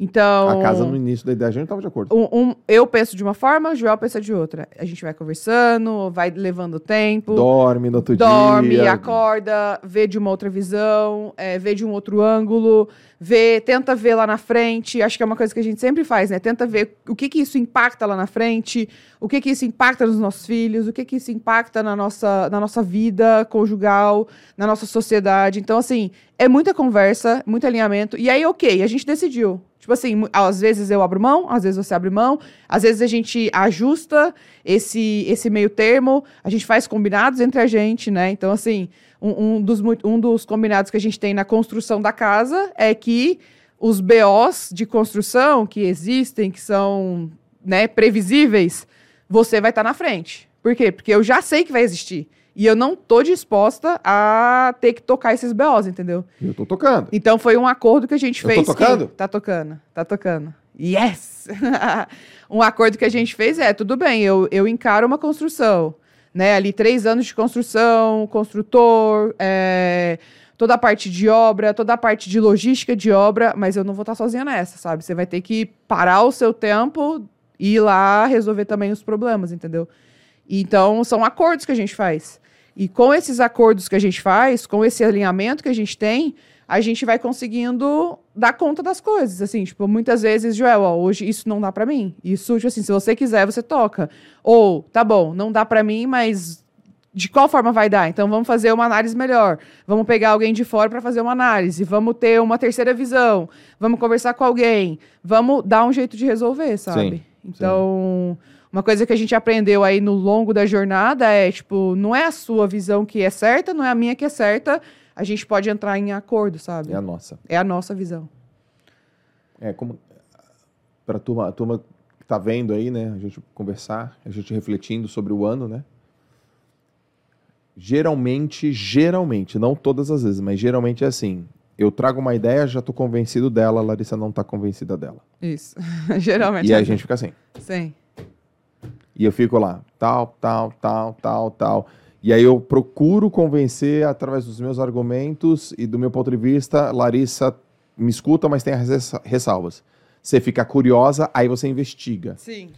Então. A casa no início da ideia a gente tava de acordo. um- um- eu penso de uma forma, o Joel pensa de outra. A gente vai conversando, vai levando tempo. Dorme no outro dorme, dia. acorda, vê de uma outra visão, é, vê de um outro ângulo, vê, tenta ver lá na frente. Acho que é uma coisa que a gente sempre faz, né? Tenta ver o que que isso impacta lá na frente, o que que isso impacta nos nossos filhos, o que que isso impacta na nossa, na nossa vida conjugal, na nossa sociedade. Então, assim, é muita conversa, muito alinhamento. E aí, ok, a gente decidiu. Tipo assim, às vezes eu abro mão, às vezes você abre mão, às vezes a gente ajusta esse, esse meio termo, a gente faz combinados entre a gente, né? Então, assim, um, um dos, um dos combinados que a gente tem na construção da casa é que os BOs de construção que existem, que são né, previsíveis, você vai estar na frente. Por quê? Porque eu já sei que vai existir. E eu não tô disposta a ter que tocar esses BOs, entendeu? Eu tô tocando. Então foi um acordo que a gente Eu fez. tô que- tocando? Tá tocando, tá tocando. Yes! um acordo que a gente fez é, tudo bem, eu, eu encaro uma construção, né? Ali três anos de construção, construtor, é, toda a parte de obra, toda a parte de logística de obra, mas eu não vou estar sozinha nessa, sabe? Você vai ter que parar o seu tempo e ir lá resolver também os problemas, entendeu? Então, são acordos que a gente faz. E com esses acordos que a gente faz, com esse alinhamento que a gente tem, a gente vai conseguindo dar conta das coisas. Assim, tipo, muitas vezes, Joel, ó, hoje isso não dá pra mim. Isso, tipo assim, se você quiser, você toca. Ou, tá bom, não dá pra mim, mas de qual forma vai dar? Então vamos fazer uma análise melhor. Vamos pegar alguém de fora para fazer uma análise. Vamos ter uma terceira visão. Vamos conversar com alguém. Vamos dar um jeito de resolver, sabe? Sim, então, uma coisa que a gente aprendeu aí no longo da jornada é, tipo, não é a sua visão que é certa, não é a minha que é certa. A gente pode entrar em acordo, sabe? É a nossa. É a nossa visão. É como para a turma, a turma que tá vendo aí, né, a gente conversar, a gente refletindo sobre o ano, né? Geralmente, geralmente, não todas as vezes, mas geralmente é assim. Eu trago uma ideia, já tô convencido dela, a Larissa não tá convencida dela. Isso. Geralmente. E é a assim. gente fica assim. Sim. E eu fico lá, tal, tal, tal, tal, tal. E aí eu procuro convencer através dos meus argumentos e do meu ponto de vista, Larissa me escuta, mas tem as res- ressalvas. Você fica curiosa, aí você investiga. Sim.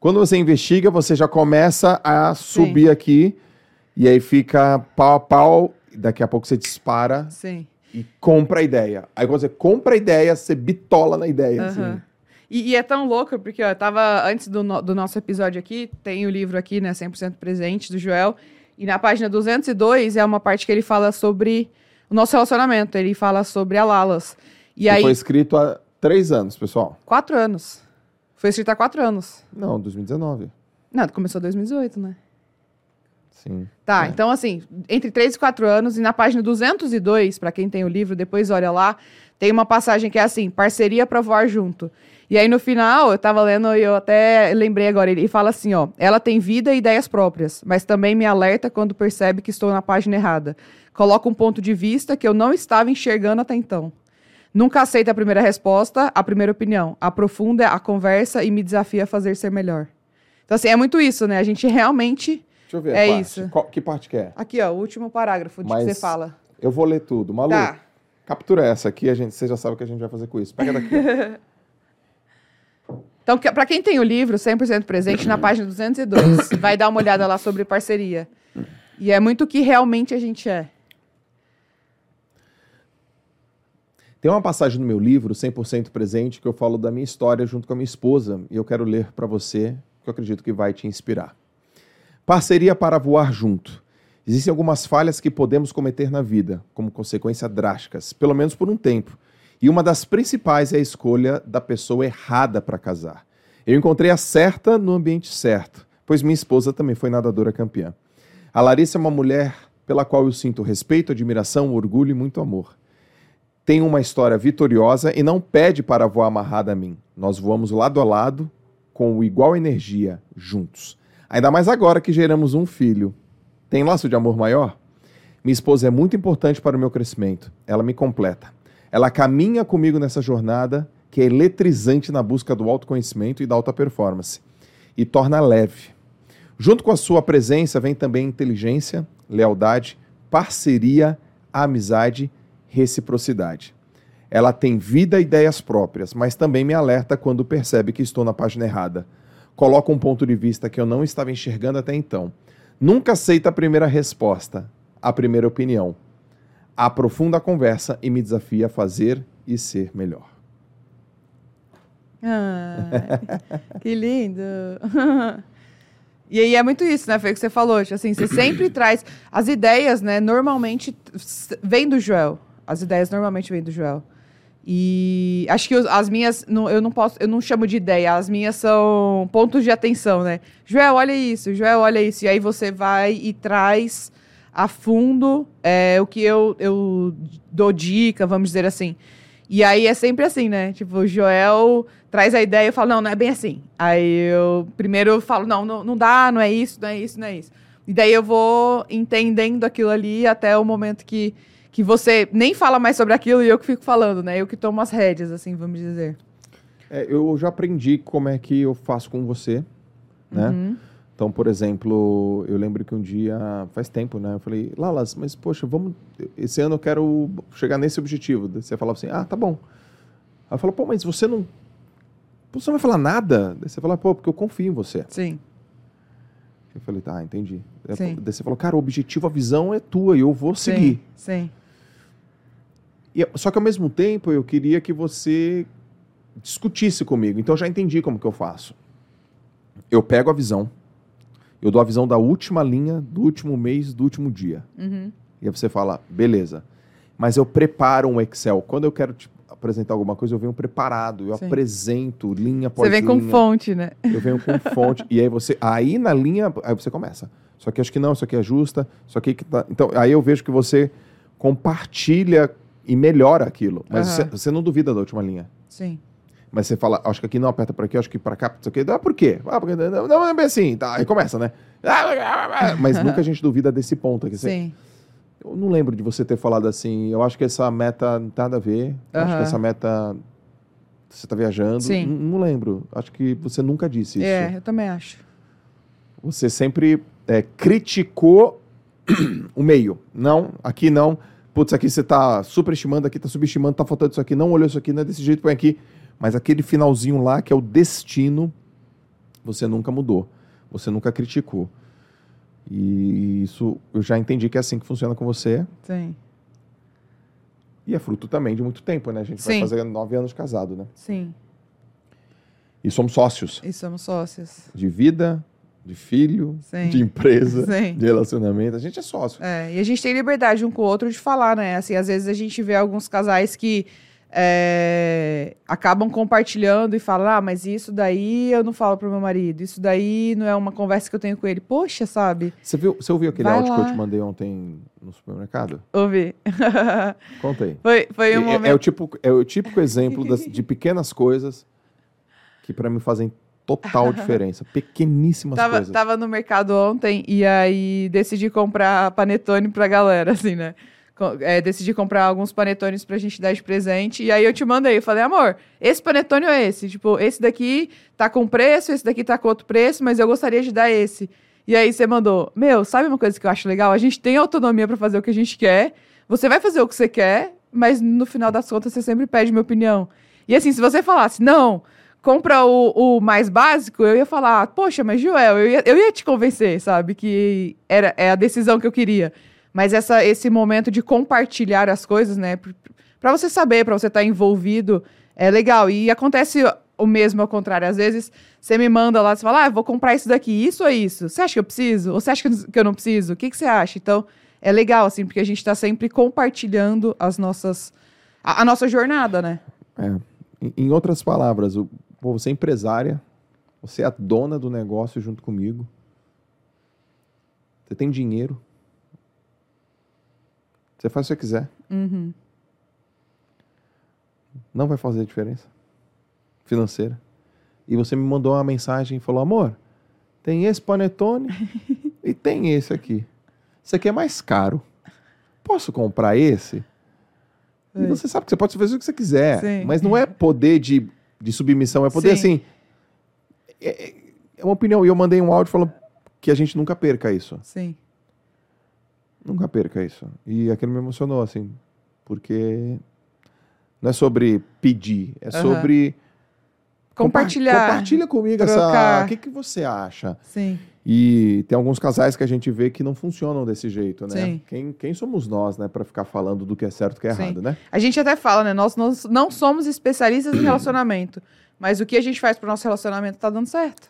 Quando você investiga, você já começa a subir aqui e aí fica pau a pau. Daqui a pouco você dispara Sim. e compra a ideia. Aí quando você compra a ideia, você bitola na ideia. assim. E, e é tão louco, porque ó, eu tava, antes do, no- do nosso episódio aqui, tem o livro aqui, né, 100% presente, do Joel, e na página 202 é uma parte que ele fala sobre o nosso relacionamento, ele fala sobre a Lalas. E Que aí, foi escrito há três anos, pessoal. quatro anos. Foi escrito há quatro anos. Não, 2019. Não, começou em 2018, né? Sim. Tá, É. então assim, entre 3 e 4 anos, e na página 202, para quem tem o livro, depois olha lá, tem uma passagem que é assim: parceria para voar junto. E aí no final, eu tava lendo e eu até lembrei agora, ele fala assim, ó, ela tem vida e ideias próprias, mas também me alerta quando percebe que estou na página errada. Coloca um ponto de vista que eu não estava enxergando até então. Nunca aceita a primeira resposta, a primeira opinião. Aprofunda a conversa e me desafia a fazer ser melhor. Então, assim, é muito isso, né? A gente realmente. Deixa eu ver. É isso. Qual- que parte que é? Aqui, ó, o último parágrafo de que Mas- você fala. Eu vou ler tudo. Malu, Tá. captura essa aqui, a gente, você já sabe o que a gente vai fazer com isso. Pega daqui. Então, que- pra quem tem o livro 100% presente, na página 202, vai dar uma olhada lá sobre parceria. E é muito o que realmente a gente é. Tem uma passagem no meu livro, 100% presente, que eu falo da minha história junto com a minha esposa, e eu quero ler para você, que eu acredito que vai te inspirar. Parceria para voar junto. Existem algumas falhas que podemos cometer na vida, como consequências drásticas, pelo menos por um tempo. E uma das principais é a escolha da pessoa errada para casar. Eu encontrei a certa no ambiente certo, pois minha esposa também foi nadadora campeã. A Larissa é uma mulher pela qual eu sinto respeito, admiração, orgulho e muito amor tem uma história vitoriosa e não pede para voar amarrada a mim. Nós voamos lado a lado, com igual energia, juntos. Ainda mais agora que geramos um filho. Tem laço de amor maior? Minha esposa é muito importante para o meu crescimento. Ela me completa. Ela caminha comigo nessa jornada que é eletrizante na busca do autoconhecimento e da alta performance. E torna leve. Junto com a sua presença vem também inteligência, lealdade, parceria, amizade reciprocidade. Ela tem vida e ideias próprias, mas também me alerta quando percebe que estou na página errada. Coloca um ponto de vista que eu não estava enxergando até então. Nunca aceita a primeira resposta, a primeira opinião. Aprofunda a conversa e me desafia a fazer e ser melhor. Ai, que lindo. E aí é muito isso, né? Foi o que você falou. Assim, você sempre traz. As ideias, né? Normalmente vêm do Joel. As ideias normalmente vêm do Joel. E acho que as minhas. eu não posso. Eu não chamo de ideia. As minhas são pontos de atenção, né? Joel, olha isso. Joel, olha isso. E aí você vai e traz a fundo é, o que eu, eu dou dica, vamos dizer assim. E aí é sempre assim, né? Tipo, o Joel traz a ideia e eu falo, não, não é bem assim. Aí eu primeiro eu falo, não, não, não dá, não é isso, não é isso, não é isso. E daí eu vou entendendo aquilo ali até o momento que, que você nem fala mais sobre aquilo e eu que fico falando, né? Eu que tomo as rédeas, assim, vamos dizer. É, eu já aprendi como é que eu faço com você, né? Uhum. Então, por exemplo, eu lembro que um dia, faz tempo, né? Eu falei, Lalas, mas poxa, vamos. Esse ano eu quero chegar nesse objetivo. Você falava assim, ah, tá bom. Aí eu falo, pô, mas você não. Você não vai falar nada? Daí você fala, pô, porque eu confio em você. Sim, Eu falei, tá, entendi. Daí Sim. daí você falou, cara, o objetivo, a visão é tua e eu vou seguir. sim, sim. E, só que ao mesmo tempo eu queria que você discutisse comigo. Então eu já entendi como que eu faço. Eu pego a visão, eu dou a visão da última linha, do último mês, do último dia. Uhum. E aí você fala, beleza. Mas eu preparo um Excel. Quando eu quero te apresentar alguma coisa, eu venho preparado. Eu Sim. apresento linha por Você vem com linha. fonte, né? Eu venho com fonte. e aí você. Aí na linha. Aí você começa. Só que acho que não, isso aqui é justa, isso aqui que tá. Então, aí eu vejo que você compartilha e melhora aquilo. Mas Aham. você, você não duvida da última linha. Sim. Mas você fala, acho que aqui não aperta por aqui, acho que para cá, isso aqui. Ah, por quê? Ah, porque não, não, não é bem assim. Tá, aí começa, né? Mas nunca a gente duvida desse ponto aqui. Sim. eu não lembro de você ter falado assim, eu acho que essa meta não tem nada a ver. eu Acho que essa meta. Você está viajando. Sim. N- Não lembro. Acho que você nunca disse isso. É, eu também acho. Você sempre é, criticou o meio. Não, aqui não. Putz, aqui você está superestimando, aqui está subestimando, está faltando isso aqui, não olhou isso aqui, não é desse jeito, põe aqui. Mas aquele finalzinho lá, que é o destino, você nunca mudou. Você nunca criticou. E isso eu já entendi que é assim que funciona com você. Sim. E é fruto também de muito tempo, né? A gente vai Sim. fazer nove anos de casado, né? Sim. E somos sócios E somos sócios. de vida, de filho, Sim. de empresa, Sim. de relacionamento. A gente é sócio. É, e a gente tem liberdade um com o outro de falar, né? Assim, às vezes a gente vê alguns casais que é, acabam compartilhando e falam: ah, mas isso daí eu não falo pro meu marido, isso daí não é uma conversa que eu tenho com ele. Poxa, sabe? Você, viu, você ouviu aquele Vai áudio que lá. eu te mandei ontem no supermercado? Ouvi. Conta aí. foi, foi um É- é, momento. o tipo, é o típico exemplo das- de pequenas coisas que pra mim fazem total diferença. Pequeníssimas Tava, coisas. tava no mercado ontem e aí decidi comprar panetone pra galera, assim, né? É, decidi comprar alguns panetones pra gente dar de presente. E aí eu te mandei, eu falei, amor, esse panetone ou esse? Tipo, esse daqui tá com preço, esse daqui tá com outro preço, mas eu gostaria de dar esse. E aí você mandou, meu, sabe uma coisa que eu acho legal? A gente tem autonomia pra fazer o que a gente quer. Você vai fazer o que você quer, mas no final das contas você sempre pede minha opinião. E assim, se você falasse, não, compra o, o mais básico, eu ia falar, poxa, mas Joel, eu ia, eu ia te convencer, sabe? Que era, é a decisão que eu queria. Mas essa, esse momento de compartilhar as coisas, né? Pra você saber, pra você estar envolvido, é legal. E acontece o mesmo ao contrário. Às vezes você me manda lá, você fala, ah, vou comprar isso daqui, isso ou isso? Você acha que eu preciso? Ou você acha que eu não preciso? O que, que você acha? Então, é legal, assim, porque a gente tá sempre compartilhando as nossas. A, a nossa jornada, né? É. Em, em outras palavras, o, pô, você é empresária, você é a dona do negócio junto comigo. Você tem dinheiro. Você faz o que você quiser. Uhum. Não vai fazer diferença financeira. E você me mandou uma mensagem e falou: amor, tem esse panetone e tem esse aqui. Esse aqui é mais caro. Posso comprar esse? E você sabe que você pode fazer o que você quiser. Sim. Mas não é poder de, de submissão, é poder Sim. assim. É, é- é uma opinião. E eu mandei um áudio falando que a gente nunca perca isso. Sim. Nunca perca isso. E aquilo me emocionou, assim, porque não é sobre pedir, é Aham. sobre compa- Compartilhar. Compartilha comigo essa. trocar. O que, que você acha? Sim. E tem alguns casais que a gente vê que não funcionam desse jeito, né? Sim. Quem, quem somos nós, né, para ficar falando do que é certo e que é Sim. errado, né? A gente até fala, né? Nós, nós não somos especialistas em relacionamento. Mas o que a gente faz pro nosso relacionamento tá dando certo.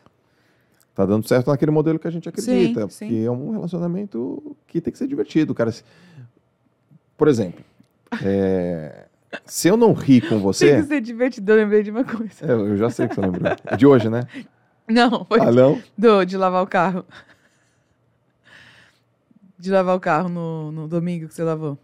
Tá dando certo naquele modelo que a gente acredita, Sim, porque sim. é um relacionamento que tem que ser divertido, cara. Por exemplo, é, se eu não rir com Tem você, que ser divertido, eu lembrei de uma coisa. É, eu já sei que você lembrou. É De hoje, né? Não, foi Ah, não? do, de lavar o carro. De lavar o carro no, no domingo que você lavou.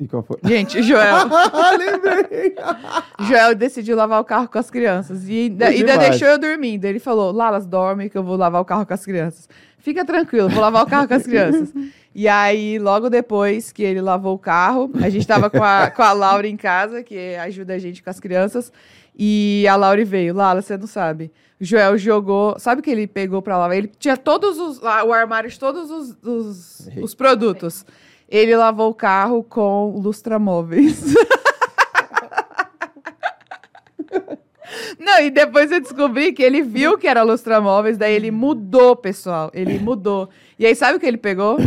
E qual foi? Gente, Joel, Lembrei! Joel decidiu lavar o carro com as crianças. E ainda, ainda deixou eu dormindo. Ele falou: Lalas, dorme que eu vou lavar o carro com as crianças. Fica tranquilo, vou lavar o carro com as crianças. E aí, logo depois que ele lavou o carro, a gente tava com a, com a Laura em casa, que ajuda a gente com as crianças. E a Laura veio. Lala, você não sabe. O Joel jogou. Sabe o que ele pegou pra lavar? Ele tinha todos os. O armário de todos os, os, os produtos. Ele lavou o carro com lustramóveis. Não, e depois eu descobri que ele viu que era lustramóveis, daí ele mudou, pessoal. Ele mudou. E aí, sabe o que ele pegou?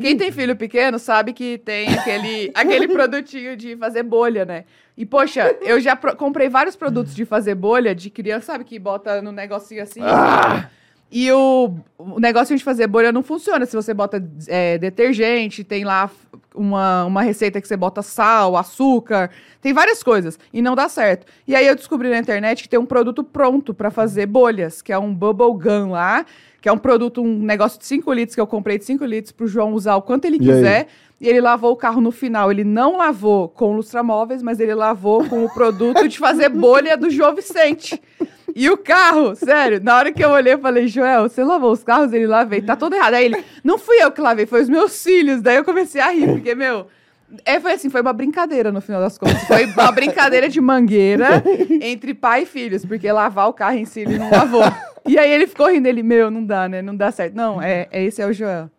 Quem tem filho pequeno sabe que tem aquele, aquele produtinho de fazer bolha, né? E, poxa, eu já comprei vários produtos de fazer bolha de criança, sabe? Que bota no negocinho assim. E o, o negocinho de fazer bolha não funciona. Se você bota é, detergente, tem lá uma, uma receita que você bota sal, açúcar, tem várias coisas. E não dá certo. E aí eu descobri na internet que tem um produto pronto pra fazer bolhas, que é um bubble gun lá, que é um produto, um negócio de 5 litros, que eu comprei de 5 litros pro João usar o quanto ele E aí? quiser. E ele lavou o carro no final. Ele não lavou com lustramóveis, mas ele lavou com o produto de fazer bolha do João Vicente. E o carro, sério, na hora que eu olhei, eu falei, Joel, você lavou os carros? Ele lavei, tá tudo errado. Aí ele, não fui eu que lavei, foi os meus filhos. Daí eu comecei a rir, porque, meu, é, foi assim, foi uma brincadeira no final das contas. Foi uma brincadeira de mangueira entre pai e filhos, porque lavar o carro em si ele não lavou. E aí ele ficou rindo, ele, meu, não dá, né? Não dá certo. Não, é, é esse é o Joel.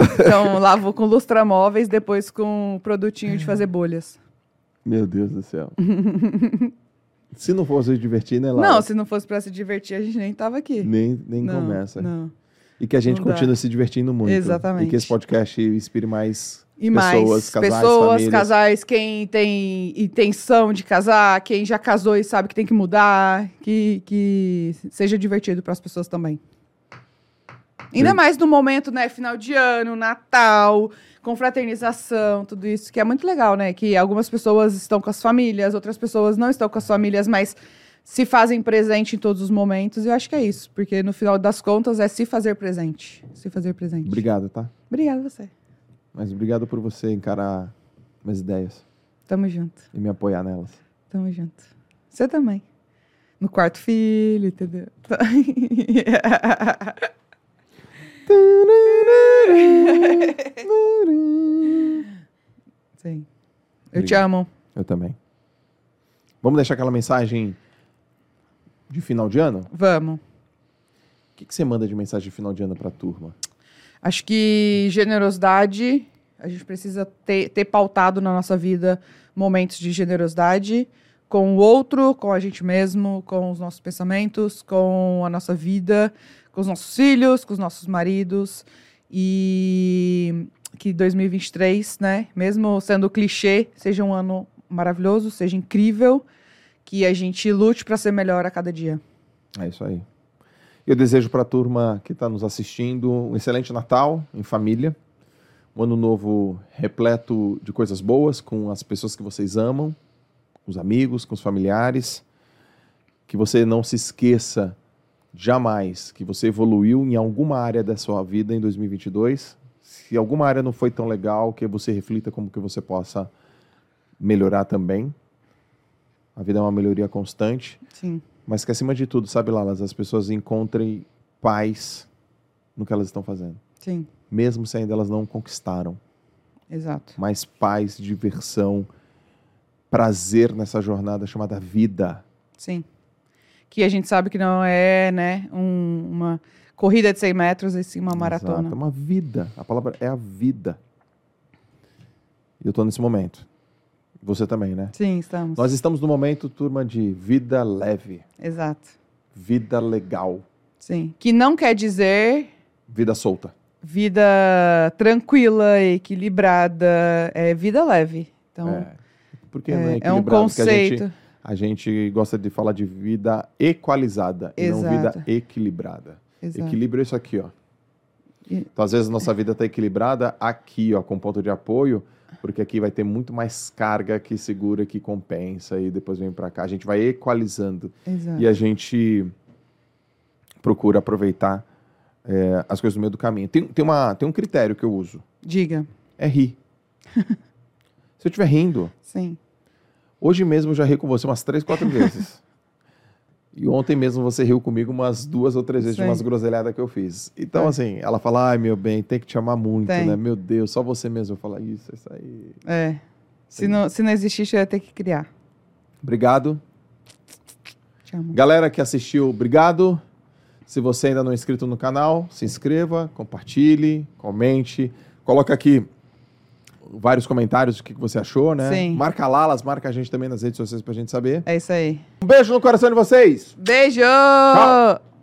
Então, lavou com lustramóveis, depois com produtinho de fazer bolhas. Meu Deus do céu. Se não fosse se divertir, né, Laura? Não, se não fosse pra se divertir, a gente nem tava aqui. Nem, nem não, começa. Não. E que a gente Não dá. continue se divertindo muito. Exatamente. E que esse podcast inspire mais E pessoas, mais casais, pessoas, famílias. casais, quem tem intenção de casar, quem já casou e sabe que tem que mudar, que, que seja divertido para as pessoas também. Ainda Sim. mais no momento, né? Final de ano, Natal, confraternização, tudo isso, que é muito legal, né? Que algumas pessoas estão com as famílias, outras pessoas não estão com as famílias, mas se fazem presente em todos os momentos. E eu acho que é isso, porque no final das contas é se fazer presente. Se fazer presente. Obrigado, tá? Obrigada a você. Mas obrigado por você encarar minhas ideias Tamo junto. e me apoiar nelas. Tamo junto. Você também. No quarto filho, entendeu? Sim. Eu te amo. Eu também. Vamos deixar aquela mensagem de final de ano? Vamos. O que, que você manda de mensagem de final de ano pra turma? Acho que generosidade, a gente precisa ter, ter pautado na nossa vida momentos de generosidade com o outro, com a gente mesmo, com os nossos pensamentos, com a nossa vida, com os nossos filhos, com os nossos maridos. E que 2023, né, mesmo sendo clichê, seja um ano maravilhoso, seja incrível, que a gente lute para ser melhor a cada dia. É isso aí. Eu desejo para a turma que está nos assistindo um excelente Natal em família, um ano novo repleto de coisas boas com as pessoas que vocês amam, com os amigos, com os familiares. Que você não se esqueça jamais que você evoluiu em alguma área da sua vida em 2022. Se alguma área não foi tão legal, que você reflita como que você possa melhorar também. A vida é uma melhoria constante. Sim, Mas que acima de tudo, sabe, Lalas, as pessoas encontrem paz no que elas estão fazendo. sim, Mesmo se ainda elas não conquistaram. exato. Mais paz, diversão, prazer nessa jornada chamada vida. Sim. Que a gente sabe que não é, né, um- uma corrida de 100 metros, e sim uma maratona. Exato, é uma vida. A palavra é a vida. E eu estou nesse momento. Você também, né? Sim, estamos. Nós estamos no momento, turma, de vida leve, Exato. vida legal, Sim. Que não quer dizer vida solta. vida tranquila, equilibrada, é vida leve. Então, é. Porque é, não é é um a gente- conceito. A gente gosta de falar de vida equalizada e não Exato. vida equilibrada. Exato. Equilíbrio é isso aqui, ó. Então, às vezes, nossa vida está equilibrada aqui, ó, com ponto de apoio, porque aqui vai ter muito mais carga que segura, que compensa e depois vem para cá. A gente vai equalizando Exato. e a gente procura aproveitar é, as coisas no meio do caminho. Tem, tem, uma, tem um critério que eu uso, Diga. é rir. Se eu estiver rindo, Sim. Hoje mesmo eu já ri com você umas três, quatro vezes. E ontem mesmo você riu comigo umas duas ou três vezes de Sim. umas groselhadas que eu fiz. Então, É. assim, ela fala, ai meu bem, tem que te amar muito, Tem. né? Meu Deus, só você mesmo fala isso, isso aí. É. Se não, se não existisse, eu ia ter que criar. Obrigado. Te amo. Galera que assistiu, obrigado. Se você ainda não é inscrito no canal, se inscreva, compartilhe, comente. Coloca aqui vários comentários que que você achou, né? Sim. Marca Lalas, marca a gente também nas redes sociais pra gente saber. É isso aí. Um beijo no coração de vocês! Beijo! Tchau.